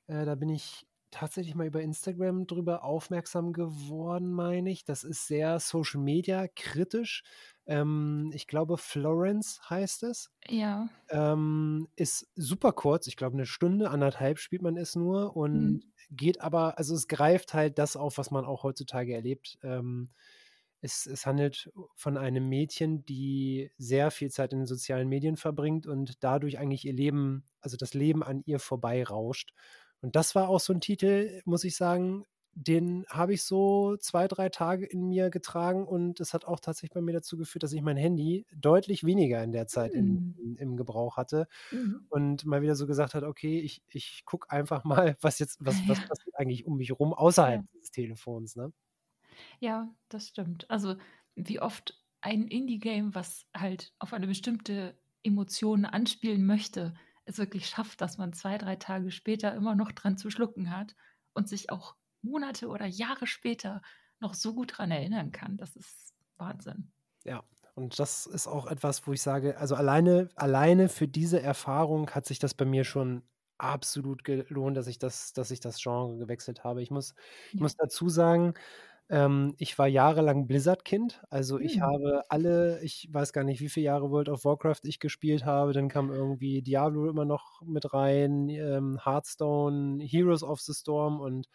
äh, da bin ich tatsächlich mal über Instagram drüber aufmerksam geworden, meine ich. Das ist sehr Social Media kritisch. Ähm, ich glaube, Florence heißt es. Ja. Ähm, ist super kurz. Ich glaube, 'ne Stunde, 1,5 spielt man es nur und Mhm. geht aber also, es greift halt das auf, was man auch heutzutage erlebt. Ähm, es es handelt von einem Mädchen, die sehr viel Zeit in den sozialen Medien verbringt und dadurch eigentlich ihr Leben also, das Leben an ihr vorbeirauscht. Und das war auch so 'n Titel, muss ich sagen, den habe ich so 2, 3 Tage in mir getragen und das hat auch tatsächlich bei mir dazu geführt, dass ich mein Handy deutlich weniger in der Zeit in Mhm. in im Gebrauch hatte Mhm. und mal wieder so gesagt hat: „Okay, ich ich gucke einfach mal, was jetzt was was Ja. passiert eigentlich um mich rum außerhalb Ja. dieses Telefons“, ne? Ja, das stimmt. Also, wie oft ein Indie-Game, was halt auf eine bestimmte Emotion anspielen möchte, es wirklich schafft, dass man 2, 3 Tage später immer noch dran zu schlucken hat und sich auch Monate oder Jahre später noch so gut dran erinnern kann. Das ist Wahnsinn. Ja, und das ist auch etwas, wo ich sage also, alleine alleine für diese Erfahrung hat sich das bei mir schon absolut gelohnt, dass ich das dass ich das Genre gewechselt habe. Ich muss ich muss dazu sagen, ähm, ich war jahrelang Blizzard-Kind. Also, ich Mhm. habe alle ich weiß gar nicht, wie viele Jahre World of Warcraft ich gespielt habe. Dann kam irgendwie Diablo immer noch mit rein, ähm, Hearthstone, Heroes of the Storm und,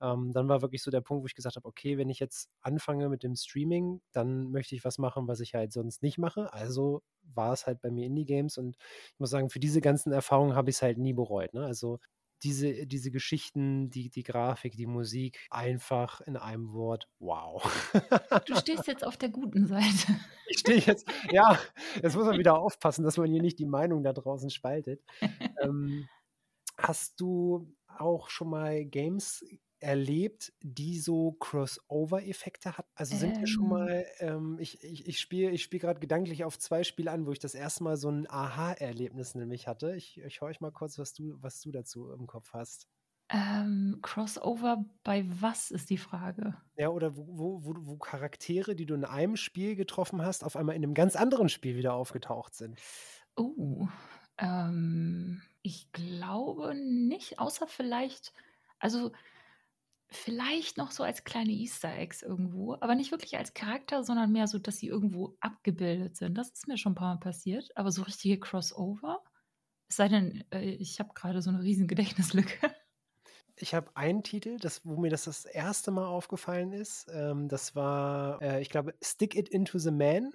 ähm, dann war wirklich so der Punkt, wo ich gesagt habe: „Okay, wenn ich jetzt anfange mit dem Streaming, dann möchte ich was machen, was ich halt sonst nicht mache.“ Also, war es halt bei mir Indie-Games und ich muss sagen, für diese ganzen Erfahrungen habe ich's halt nie bereut, ne? Also, diese diese Geschichten, die die Grafik, die Musik, einfach in einem Wort: „Wow.“ Du stehst jetzt auf der guten Seite. Ich stehe jetzt ja, jetzt muss man wieder aufpassen, dass man hier nicht die Meinung da draußen spaltet. Ähm, hast du auch schon mal Games erlebt, die so Crossover-Effekte hatten? Also, sind dir schon Ähm mal ähm, ich ich ich spiele ich spiele grad gedanklich auf 2 Spiele an, wo ich das 1. Mal so 'n Aha-Erlebnis nämlich hatte. Ich ich horche mal kurz, was du was du dazu im Kopf hast. Ähm, Crossover bei was, ist die Frage? Ja, oder wo wo wo wo Charaktere, die du in einem Spiel getroffen hast, auf einmal in 'nem ganz anderen Spiel wieder aufgetaucht sind. Oh, ähm Ich glaube nicht, außer vielleicht also, vielleicht noch so als kleine Easter Eggs irgendwo, aber nicht wirklich als Charakter, sondern mehr so, dass sie irgendwo abgebildet sind. Das ist mir schon 'n paar Mal passiert, aber so richtige Crossover? Es sei denn, äh, ich habe grade so 'ne riesen Gedächtnislücke. Ich habe einen Titel, das wo mir das das 1. Mal aufgefallen ist. Ähm, das war, äh, ich glaube, Stick It Into the Man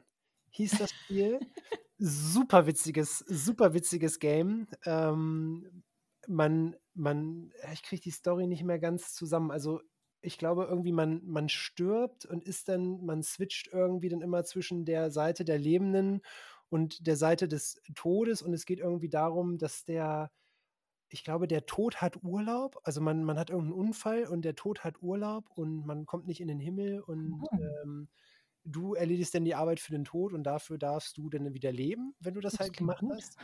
hieß das Spiel. Super witziges super witziges Game. Ähm, man man ich kriege die Story nicht mehr ganz zusammen. Also, ich glaube irgendwie, man man stirbt und ist dann man switcht irgendwie dann immer zwischen der Seite der Lebenden und der Seite des Todes und es geht irgendwie darum, dass der ich glaube, der Tod hat Urlaub. Also, man man hat irgend 'n Unfall und der Tod hat Urlaub und man kommt nicht in den Himmel und, Oh. ähm, du erledigst dann die Arbeit für den Tod und dafür darfst du dann wieder leben, wenn du das Das halt gemacht gut. hast.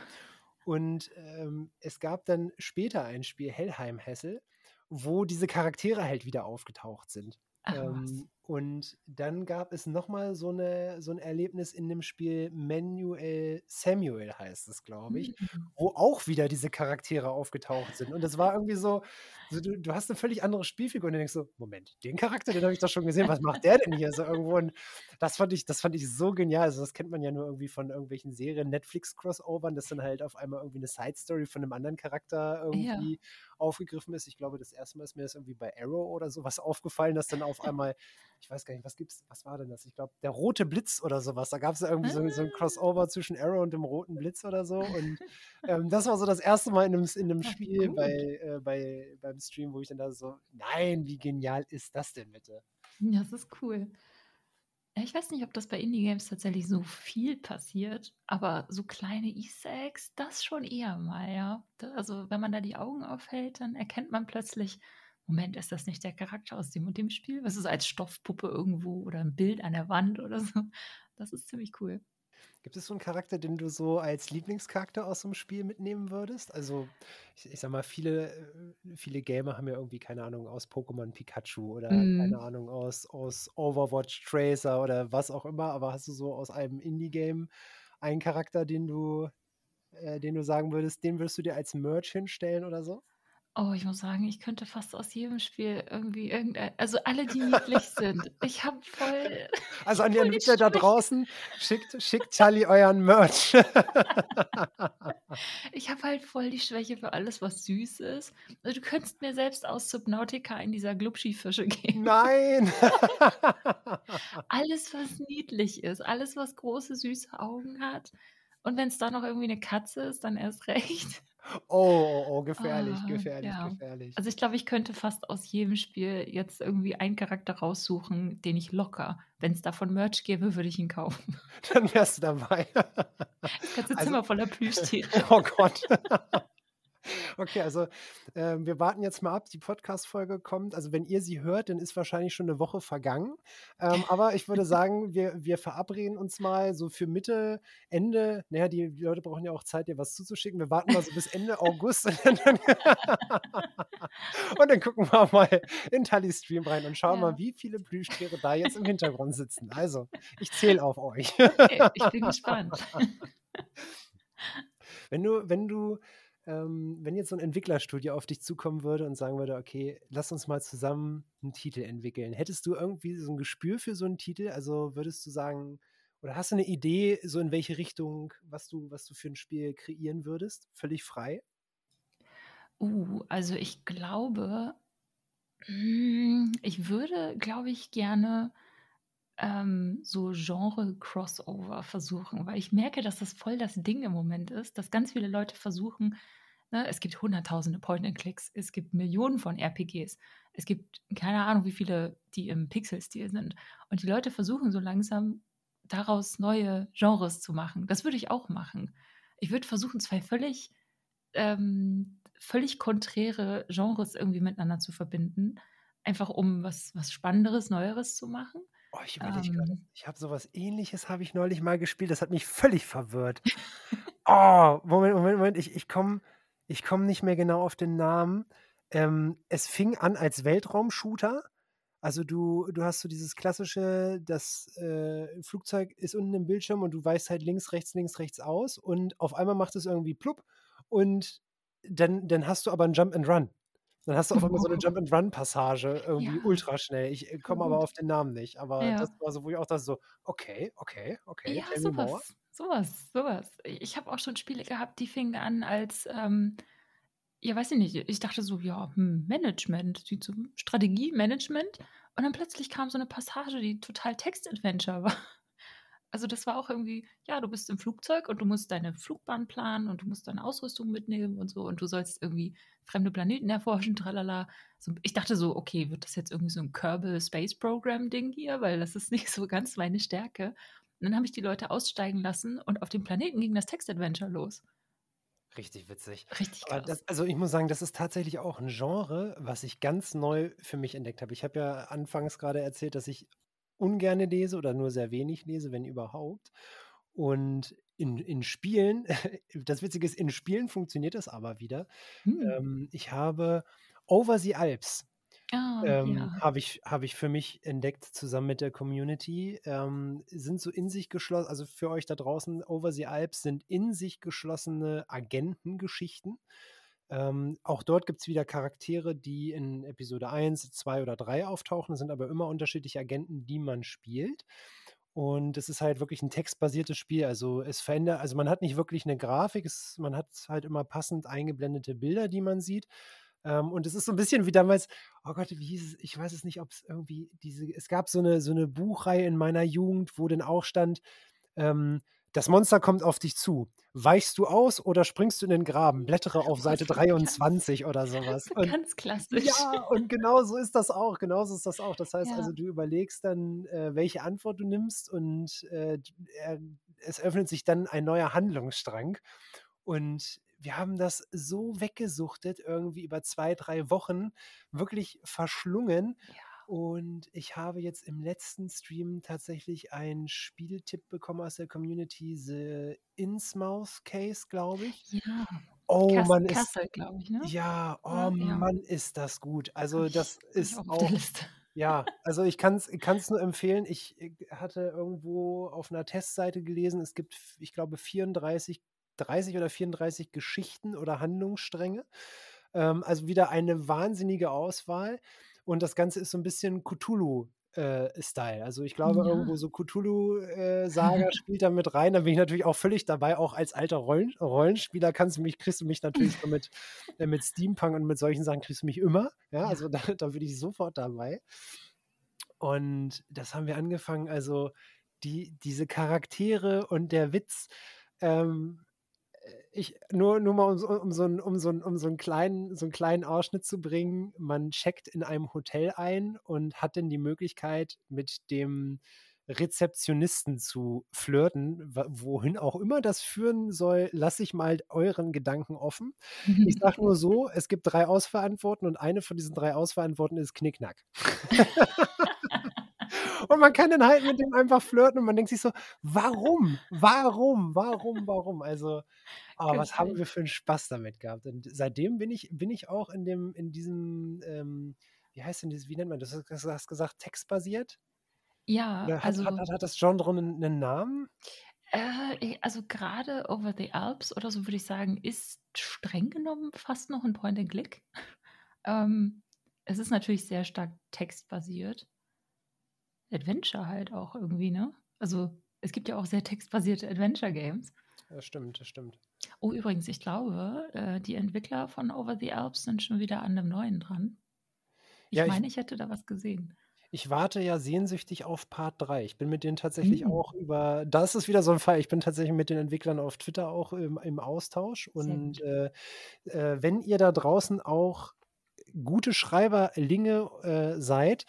Und, ähm, es gab dann später ein Spiel, Helheim Hessel, wo diese Charaktere halt wieder aufgetaucht sind. Ach. Ähm, und dann gab es noch mal so so 'n Erlebnis in dem Spiel Manuel Samuel heißt es, glaube ich, Mhm. wo auch wieder diese Charaktere aufgetaucht sind. Und das war irgendwie so so du du hast 'ne völlig andere Spielfigur und du denkst so: „Moment, den Charakter, den habe ich doch schon gesehen. Was macht der denn hier so irgendwo?“ Und das fand ich das fand ich so genial. Also, das kennt man ja nur irgendwie von irgendwelchen Serien, Netflix-Crossovern, dass dann halt auf einmal irgendwie 'ne Side-Story von 'nem anderen Charakter Ja. irgendwie aufgegriffen ist. Ich glaube, das 1. Mal ist mir das irgendwie bei Arrow oder so was aufgefallen, dass dann auf einmal ich weiß gar nicht, was gibt's was war denn das? Ich glaube, der rote Blitz oder so was. Da gab's ja irgendwie so so 'n Ah. Crossover zwischen Arrow und dem roten Blitz oder so. Und, ähm, das war so das 1. Mal in 'nem s in 'nem Ach, wie Spiel bei äh, bei beim Stream, wo ich dann da so: „Nein, wie genial ist das denn bitte?“ Ja, das ist cool. Ja, ich weiß nicht, ob das bei Indie-Games tatsächlich so viel passiert, aber so kleine Easter Eggs, das schon eher mal, ja. Also, wenn man da die Augen aufhält, dann erkennt man plötzlich: „Moment, ist das nicht der Charakter aus dem und dem Spiel?“ Weißt du, so als Stoffpuppe irgendwo oder 'n Bild an der Wand oder so. Das ist ziemlich cool. Gibt es so 'n Charakter, den du so als Lieblingscharakter aus so 'nem Spiel mitnehmen würdest? Also, ich ich sage mal, viele äh, viele Gamer haben ja irgendwie, keine Ahnung, aus Pokémon Pikachu oder keine Mhm. Ahnung, aus aus Overwatch Tracer oder was auch immer. Aber hast du so aus einem Indie-Game einen Charakter, den du äh, den du sagen würdest, den würdest du dir als Merch hinstellen oder so? Oh, ich muss sagen, ich könnte fast aus jedem Spiel irgendwie irgendei also, alle, die niedlich sind. Ich habe voll Also, an die Entwickler da draußen, schickt schickt Charlie euren Merch. Ich habe halt voll die Schwäche für alles, was süß ist. Also, du könntest mir selbst aus Subnautica einen dieser Glubschi-Fische geben. Nein. Alles, was niedlich ist, alles, was große, süße Augen hat. Und wenn's dann noch irgendwie 'ne Katze ist, dann erst recht. Oh, oh, oh, gefährlich, Ah, gefährlich, ja. gefährlich. Also, ich glaube, ich könnte fast aus jedem Spiel jetzt irgendwie einen Charakter raussuchen, den ich locker wenn's davon Merch gäbe, würde ich ihn kaufen. Dann wärst du dabei. Das ganze Also Zimmer voller Plüschtiere. Oh Gott. Okay, also, ähm, wir warten jetzt mal ab, die Podcast-Folge kommt. Also, wenn ihr sie hört, dann ist wahrscheinlich schon 'ne Woche vergangen. Ähm, aber ich würde sagen, wir wir verabreden uns mal so für Mitte, Ende na ja, die Leute brauchen ja auch Zeit, dir was zuzuschicken. Wir warten mal so bis Ende August und dann und dann gucken wir mal in Tallys Stream rein und schauen mal, Ja. wie viele Plüschtiere da jetzt im Hintergrund sitzen. Also, ich zähle auf euch. Okay, ich bin gespannt. Wenn du wenn du ähm, wenn jetzt so 'n Entwicklerstudio auf dich zukommen würde und sagen würde: „Okay, lass uns mal zusammen 'n Titel entwickeln.“ Hättest du irgendwie so 'n Gespür für so 'n Titel? Also, würdest du sagen oder hast du 'ne Idee, so in welche Richtung was du was du für 'n Spiel kreieren würdest? Völlig frei? Uh, also, ich glaube hm, ich würde, glaube ich, gerne, ähm, so Genre-Crossover versuchen, weil ich merke, dass das voll das Ding im Moment ist, dass ganz viele Leute versuchen ne, es gibt Hunderttausende Point and Clicks, es gibt Millionen von RPGs. Es gibt keine Ahnung, wie viele, die im Pixelstil sind. Und die Leute versuchen so langsam, daraus neue Genres zu machen. Das würde ich auch machen. Ich würde versuchen, 2 völlig ähm, völlig konträre Genres irgendwie miteinander zu verbinden, einfach um was was Spannenderes, Neueres zu machen. Oh, ich überlege. Ähm Ich habe so was Ähnliches habe ich neulich mal gespielt, das hat mich völlig verwirrt. Oh, Moment, Moment, Moment, ich ich komme ich komme nicht mehr genau auf den Namen. Ähm, es fing an als Weltraum-Shooter. Also, du du hast so dieses klassische, das, äh, Flugzeug ist unten im Bildschirm und du weichst halt links, rechts, links, rechts aus und auf einmal macht es irgendwie „Plupp“ und dann dann hast du aber 'n Jump and Run. Dann hast du auf einmal so 'ne Jump and Run Passage irgendwie Ja. ultraschnell. Ich, äh, komme aber auf den Namen nicht, aber das Ja. war so, wo ich auch dachte so: „Okay, okay, okay, Ja, tell so me more.“ was, so was, so was. I ich habe auch schon Spiele gehabt, die fingen an als, ähm ja, weiß ich nicht, ich dachte so: „Ja, hm, Management, so Strategie, Management.“ Und dann plötzlich kam so 'ne Passage, die total Text-Adventure war. Also, das war auch irgendwie ja, du bist im Flugzeug und du musst deine Flugbahn planen und du musst deine Ausrüstung mitnehmen und so und du sollst irgendwie fremde Planeten erforschen, tralala. So ich dachte so: „Okay, wird das jetzt irgendwie so 'n Kerbal Space Program Ding hier, weil das ist nicht so ganz meine Stärke.“ Und dann habe ich die Leute aussteigen lassen und auf dem Planeten ging das Text-Adventure los. Richtig witzig. Richtig krass. das also, ich muss sagen, das ist tatsächlich auch 'n Genre, was ich ganz neu für mich entdeckt habe. Ich habe ja anfangs grade erzählt, dass ich ungerne lese oder nur sehr wenig lese, wenn überhaupt. Und in in Spielen das Witzige ist, in Spielen funktioniert das aber wieder. Hm. Ähm, ich habe Over the Alps, Ah, ähm, ja. habe ich habe ich für mich entdeckt zusammen mit der Community. Ähm, sind so in sich geschloss also, für euch da draußen, Over the Alps sind in sich geschlossene Agentengeschichten. Ähm, auch dort gibt's wieder Charaktere, die in Episode 1, 2 oder 3 auftauchen. Es sind aber immer unterschiedliche Agenten, die man spielt. Und es ist halt wirklich 'n textbasiertes Spiel. Also, es veränder also, man hat nicht wirklich 'ne Grafik, es man hat halt immer passend eingeblendete Bilder, die man sieht. Ähm, und es ist so 'n bisschen wie damals oh Gott, wie hieß es? Ich weiß es nicht, ob's irgendwie diese es gab so 'ne so 'ne Buchreihe in meiner Jugend, wo dann auch stand, ähm: „Das Monster kommt auf dich zu. Weichst du aus oder springst du in den Graben? Blättere auf Seite so ganz 23“ oder so was. so Und ganz klassisch. ja, und genau so ist das auch. Genauso ist das auch. Das heißt Ja. also, du überlegst dann, äh, welche Antwort du nimmst und, äh, es öffnet sich dann ein neuer Handlungsstrang. Und wir haben das so weggesuchtet irgendwie über 2, 3 Wochen, wirklich verschlungen. Ja. Und ich habe jetzt im letzten Stream tatsächlich einen Spieltipp bekommen aus der Community, The Innsmouth Case, glaube ich. Ja, Oh, Cas Mann, ist Castle, glaube ich, ne? ja, oh? Ja. Mann, ist das gut. Also, das ich ist auch auch ja, also, ich kann's kann's nur empfehlen. Ich, äh, hatte irgendwo auf 'ner Testseite gelesen, es gibt ich glaube, 34 30 oder 34 Geschichten oder Handlungsstränge. Ähm, also, wieder eine wahnsinnige Auswahl. Und das Ganze ist so 'n bisschen Cthulhu, äh, Style. Also, ich glaube irgendwo Ja. so Cthulhu, äh, spielt da mit rein. Da bin ich natürlich auch völlig dabei. Auch als alter Rollen Rollenspieler kannst du mich kriegst du mich natürlich so mit äh, mit Steampunk und mit solchen Sachen kriegst du mich immer. Ja, also, da da bin ich sofort dabei. Und das haben wir angefangen also, die diese Charaktere und der Witz, ähm, äh, ich nur nur mal um so um so 'n um so 'n um so 'n kleinen so 'n kleinen Ausschnitt zu bringen. Man checkt in einem Hotel ein und hat dann die Möglichkeit, mit dem Rezeptionisten zu flirten. Wohin auch immer das führen soll, lasse ich mal euren Gedanken offen. Ich sage nur so, es gibt 3 Auswahlantworten und eine von diesen 3 Auswahlantworten ist Knick-Knack. Und man kann dann halt mit dem einfach flirten und man denkt sich so: „Warum? Warum? Warum? Warum?“ Also, oh, was haben wir für 'n Spaß damit gehabt. Und seitdem bin ich bin ich auch in dem in diesem, ähm wie heißt denn dieses wie nennt man das? Du hast gesagt, textbasiert? Ja, hat hat also hat hat das Genre 'nen 'nen Namen? Äh, also, grade Over the Alps oder so, würde ich sagen, ist streng genommen fast noch 'n Point and Click. Ähm, es ist natürlich sehr stark textbasiert. Adventure halt auch irgendwie, ne? Also, es gibt ja auch sehr textbasierte Adventure Games. Das stimmt, das stimmt. Oh, übrigens, ich glaube, äh, die Entwickler von Over the Alps sind schon wieder an 'nem Neuen dran. Ich Ja, ich meine, ich hätte da was gesehen. ich warte ja sehnsüchtig auf Part 3. Ich bin mit denen tatsächlich Mhm. auch über da ist es wieder so 'n Fall, ich bin tatsächlich mit den Entwicklern auf Twitter auch im im Austausch. Und, äh, äh, wenn ihr da draußen auch gute Schreiberlinge, äh, seid,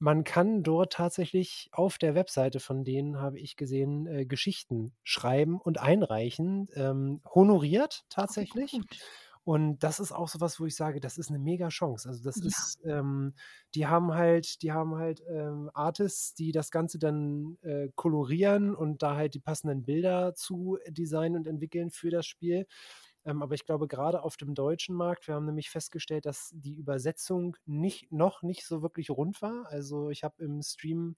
man kann dort tatsächlich auf der Webseite von denen, habe ich gesehen, äh, Geschichten schreiben und einreichen, ähm, honoriert Oh, tatsächlich. gut. Und das ist auch so was, wo ich sage, das ist 'ne Megachance. Also, das Ja. ist, ähm die haben halt die haben halt, ähm, Artists, die das Ganze dann, äh, kolorieren und da halt die passenden Bilder zu designen und entwickeln für das Spiel. Ähm, aber ich glaube, grade auf dem deutschen Markt wir haben nämlich festgestellt, dass die Übersetzung nicht noch nicht so wirklich rund war. Also, ich habe im Stream,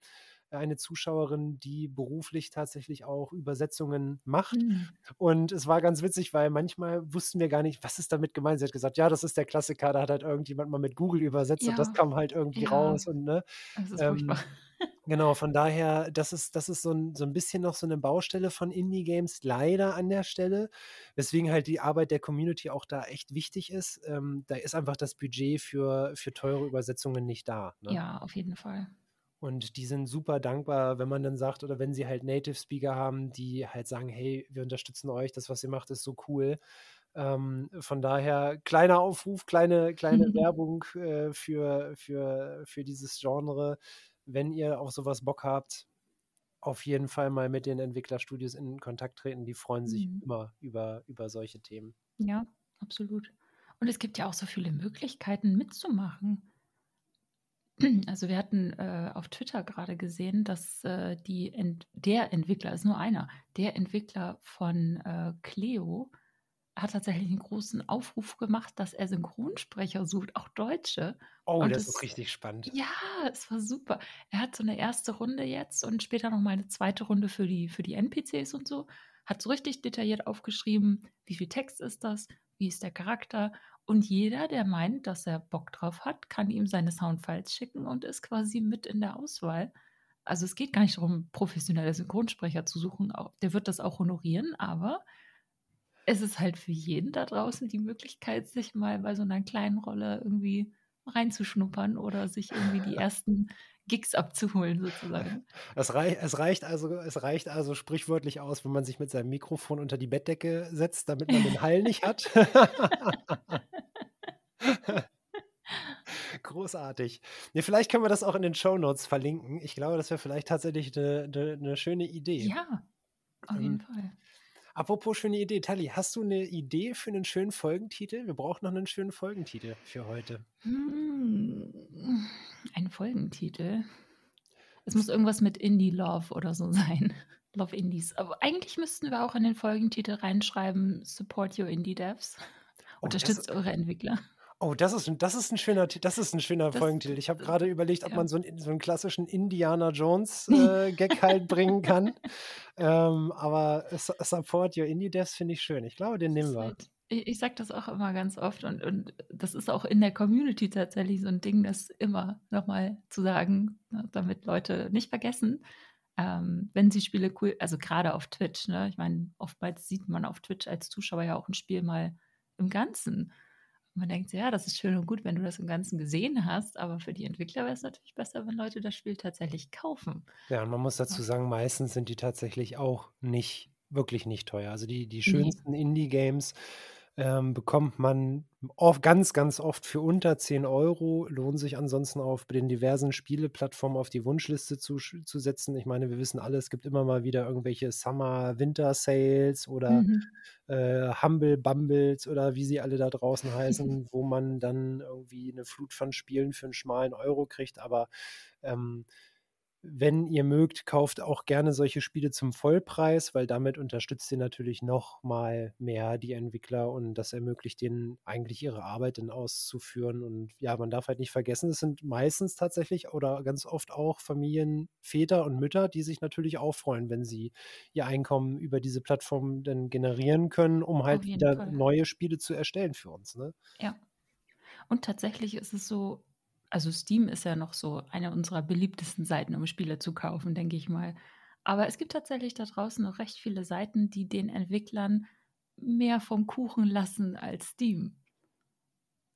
eine Zuschauerin, die beruflich tatsächlich auch Übersetzungen macht. Mhm. Und es war ganz witzig, weil manchmal wussten wir gar nicht, was ist damit gemeint. Sie hat gesagt, ja, das ist der Klassiker, da hat halt irgendjemand mal mit Google übersetzt ja. und das kam halt irgendwie ja. raus. Und, ne, das ist ähm, furchtbar. Genau, von daher, das ist, das ist so ein, so ein bisschen noch so eine Baustelle von Indie-Games, leider an der Stelle. Weswegen halt die Arbeit der Community auch da echt wichtig ist. Ähm, da ist einfach das Budget für, für teure Übersetzungen nicht da. Ne? Ja, auf jeden Fall. Und die sind super dankbar, wenn man dann sagt, oder wenn sie halt Native Speaker haben, die halt sagen, hey, wir unterstützen euch, das, was ihr macht, ist so cool. Ähm, von daher kleiner Aufruf, kleine, kleine Werbung äh, für, für, für dieses Genre. Wenn ihr auf sowas Bock habt, auf jeden Fall mal mit den Entwicklerstudios in Kontakt treten. Die freuen sich mhm. immer über, über solche Themen. Ja, absolut. Und es gibt ja auch so viele Möglichkeiten mitzumachen. Also wir hatten äh, auf Twitter gerade gesehen, dass äh, die Ent der Entwickler, ist nur einer, der Entwickler von äh, Cleo hat tatsächlich einen großen Aufruf gemacht, dass er Synchronsprecher sucht, auch Deutsche. Oh, und das ist richtig spannend. Ja, es war super. Er hat so eine erste Runde jetzt und später noch mal eine zweite Runde für die, für die NPCs und so. Hat so richtig detailliert aufgeschrieben, wie viel Text ist das, wie ist der Charakter und jeder, der meint, dass er Bock drauf hat, kann ihm seine Soundfiles schicken und ist quasi mit in der Auswahl. Also es geht gar nicht darum, professionelle Synchronsprecher zu suchen. Der wird das auch honorieren, aber es ist halt für jeden da draußen die Möglichkeit, sich mal bei so einer kleinen Rolle irgendwie reinzuschnuppern oder sich irgendwie die ersten Gigs abzuholen, sozusagen. Es, rei es, reicht also, es reicht also sprichwörtlich aus, wenn man sich mit seinem Mikrofon unter die Bettdecke setzt, damit man den Hall nicht hat. Großartig. Ja, vielleicht können wir das auch in den Show Notes verlinken. Ich glaube, das wäre vielleicht tatsächlich eine, eine, eine, schöne Idee. Ja, auf ähm, jeden Fall. Apropos schöne Idee, Tali, hast du eine Idee für einen schönen Folgentitel? Wir brauchen noch einen schönen Folgentitel für heute. Hm, Folgentitel. Es muss irgendwas mit Indie Love oder so sein. Love Indies. Aber eigentlich müssten wir auch in den Folgentitel reinschreiben: Support your Indie Devs. Oh, Unterstützt eure Entwickler. Oh, das ist, das ist ein schöner, das ist ein schöner Folgentitel. Ich habe gerade überlegt, ob ja. man so einen, so einen klassischen Indiana Jones äh, Gag halt bringen kann. Ähm, aber Support Your Indie Devs finde ich schön. Ich glaube, den nehmen wir. Halt, ich, ich sage das auch immer ganz oft und, und das ist auch in der Community tatsächlich so ein Ding, das immer nochmal zu sagen, ne, damit Leute nicht vergessen, ähm, wenn sie Spiele cool, also gerade auf Twitch, ne? Ich meine, oftmals sieht man auf Twitch als Zuschauer ja auch ein Spiel mal im Ganzen man denkt, ja, das ist schön und gut, wenn du das im Ganzen gesehen hast, aber für die Entwickler wäre es natürlich besser, wenn Leute das Spiel tatsächlich kaufen. Ja, und man muss dazu sagen, meistens sind die tatsächlich auch nicht, wirklich nicht teuer. Also die, die schönsten nee. Indie-Games ähm, bekommt man oft, ganz, ganz oft für unter 10 Euro. Lohnt sich ansonsten auf den diversen Spieleplattformen auf die Wunschliste zu, zu setzen. Ich meine, wir wissen alle, es gibt immer mal wieder irgendwelche Summer-Winter-Sales oder mhm. äh, Humble Bumbles oder wie sie alle da draußen heißen, wo man dann irgendwie eine Flut von Spielen für einen schmalen Euro kriegt. Aber ähm, wenn ihr mögt, kauft auch gerne solche Spiele zum Vollpreis, weil damit unterstützt ihr natürlich noch mal mehr die Entwickler und das ermöglicht denen eigentlich ihre Arbeit dann auszuführen. Und ja, man darf halt nicht vergessen, es sind meistens tatsächlich oder ganz oft auch Familien, Väter und Mütter, die sich natürlich auch freuen, wenn sie ihr Einkommen über diese Plattform dann generieren können, um halt wieder Fall. neue Spiele zu erstellen für uns. Ne? Ja. Und tatsächlich ist es so, also Steam ist ja noch so eine unserer beliebtesten Seiten, um Spiele zu kaufen, denke ich mal. Aber es gibt tatsächlich da draußen noch recht viele Seiten, die den Entwicklern mehr vom Kuchen lassen als Steam.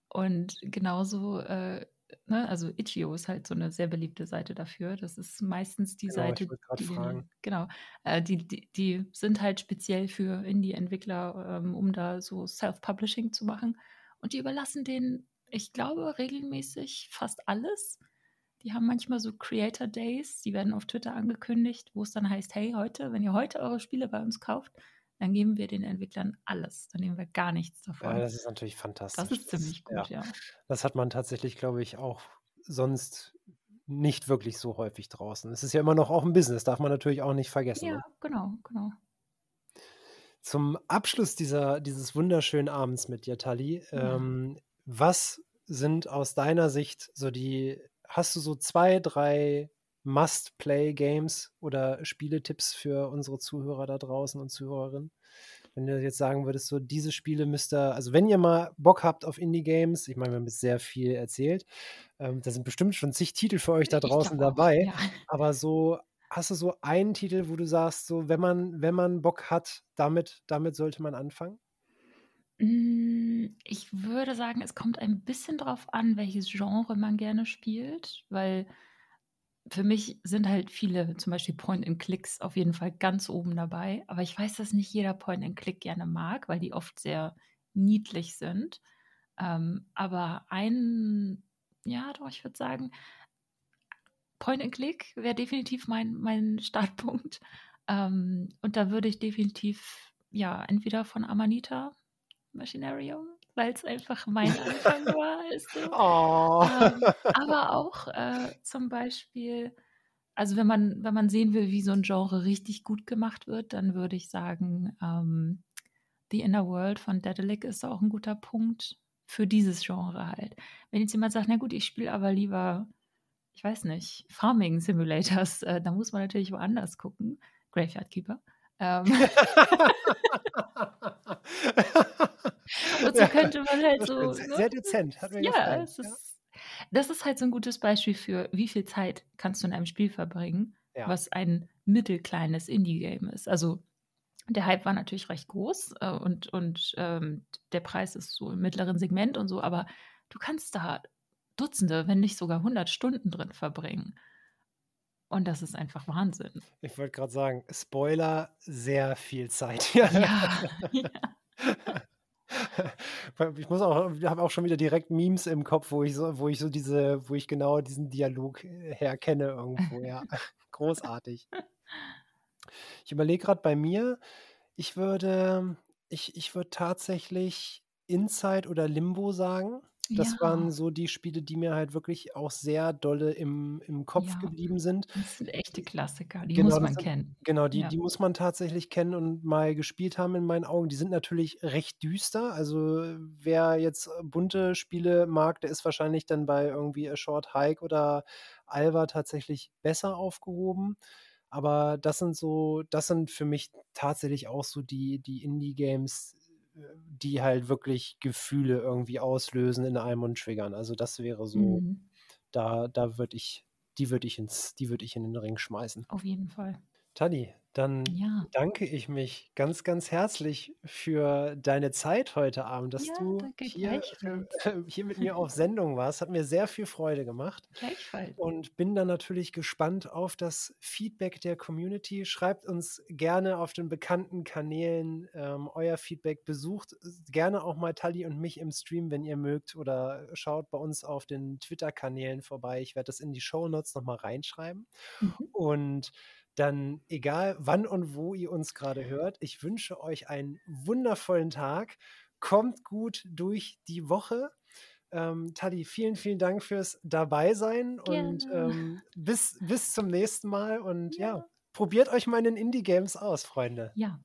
Und genauso, äh, ne, also Itch.io ist halt so eine sehr beliebte Seite dafür. Das ist meistens die genau, Seite, die, den, genau, äh, die, die, die, sind halt speziell für Indie-Entwickler, ähm, um da so Self-Publishing zu machen. Und die überlassen den ich glaube, regelmäßig fast alles. Die haben manchmal so Creator Days, die werden auf Twitter angekündigt, wo es dann heißt, hey, heute, wenn ihr heute eure Spiele bei uns kauft, dann geben wir den Entwicklern alles. Dann nehmen wir gar nichts davon. Ja, das ist natürlich fantastisch. Das ist ziemlich gut, ja. ja. Das hat man tatsächlich, glaube ich, auch sonst nicht wirklich so häufig draußen. Es ist ja immer noch auch ein Business, darf man natürlich auch nicht vergessen. Ja, ne? genau, genau. Zum Abschluss dieser, dieses wunderschönen Abends mit dir, Tali, ja. ähm, was sind aus deiner Sicht so die, hast du so zwei, drei Must-Play-Games oder Spieletipps für unsere Zuhörer da draußen und Zuhörerinnen? Wenn du jetzt sagen würdest, so diese Spiele müsst ihr, also wenn ihr mal Bock habt auf Indie-Games, ich meine, wir haben jetzt sehr viel erzählt, ähm, da sind bestimmt schon zig Titel für euch da draußen dabei, auch, ja. aber so hast du so einen Titel, wo du sagst, so wenn man, wenn man Bock hat, damit, damit sollte man anfangen? Hm, ich würde sagen, es kommt ein bisschen drauf an, welches Genre man gerne spielt, weil für mich sind halt viele, zum Beispiel Point-and-Clicks, auf jeden Fall ganz oben dabei. Aber ich weiß, dass nicht jeder Point-and-Click gerne mag, weil die oft sehr niedlich sind. Ähm, aber ein, ja, doch, ich würde sagen, Point-and-Click wäre definitiv mein, mein Startpunkt. Ähm, und da würde ich definitiv, ja, entweder von Amanita Machinarium, weil es einfach mein Anfang war. Weißt du? oh. ähm, aber auch äh, zum Beispiel, also wenn man, wenn man sehen will, wie so ein Genre richtig gut gemacht wird, dann würde ich sagen, ähm, The Inner World von Daedalic ist auch ein guter Punkt für dieses Genre halt. Wenn jetzt jemand sagt, na gut, ich spiele aber lieber, ich weiß nicht, Farming Simulators, äh, da muss man natürlich woanders gucken. Graveyard Keeper. Ähm. Und so könnte man halt so. Sehr, ne? sehr dezent, hat mir ja, gefallen. Es ist, ja. Das ist halt so ein gutes Beispiel für, wie viel Zeit kannst du in einem Spiel verbringen, ja. was ein mittelkleines Indie-Game ist. Also der Hype war natürlich recht groß äh, und, und ähm, der Preis ist so im mittleren Segment und so, aber du kannst da Dutzende, wenn nicht sogar 100 Stunden drin verbringen. Und das ist einfach Wahnsinn. Ich wollte gerade sagen, Spoiler, sehr viel Zeit. ja. ja. Ich muss auch, habe auch schon wieder direkt Memes im Kopf, wo ich so, wo ich so diese, wo ich genau diesen Dialog äh, herkenne irgendwo, ja. Großartig. Ich überlege gerade bei mir, ich würde, ich, ich würde tatsächlich Inside oder Limbo sagen. Das Ja. waren so die Spiele, die mir halt wirklich auch sehr dolle im im Kopf Ja, geblieben sind. das sind echte Klassiker, die muss Genau, man sind kennen. genau, die Ja. die muss man tatsächlich kennen und mal gespielt haben in meinen Augen. Die sind natürlich recht düster. Also, wer jetzt bunte Spiele mag, der ist wahrscheinlich dann bei irgendwie A Short Hike oder Alva tatsächlich besser aufgehoben. Aber das sind so das sind für mich tatsächlich auch so die die Indie-Games die halt wirklich Gefühle irgendwie auslösen in einem und triggern. Also das wäre so, mhm. da, da würde ich, die würde ich ins, die würde ich in den Ring schmeißen. Auf jeden Fall. Tani, dann ja. danke ich mich ganz, ganz herzlich für deine Zeit heute Abend, dass ja, du hier, äh, hier mit mir auf Sendung warst. Hat mir sehr viel Freude gemacht. Gleichfalls. Und bin dann natürlich gespannt auf das Feedback der Community. Schreibt uns gerne auf den bekannten Kanälen ähm, euer Feedback. Besucht gerne auch mal Tali und mich im Stream, wenn ihr mögt. Oder schaut bei uns auf den Twitter-Kanälen vorbei. Ich werde das in die Show Notes nochmal reinschreiben. Mhm. Und dann egal wann und wo ihr uns gerade hört, ich wünsche euch einen wundervollen Tag. Kommt gut durch die Woche. Ähm, Tali, vielen, vielen Dank fürs Dabeisein und ähm, bis, bis zum nächsten Mal. Und ja. ja, probiert euch mal in den Indie-Games aus, Freunde. Ja,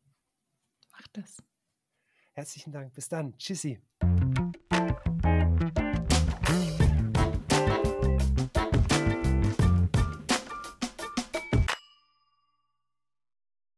macht das. Herzlichen Dank. Bis dann. Tschüssi.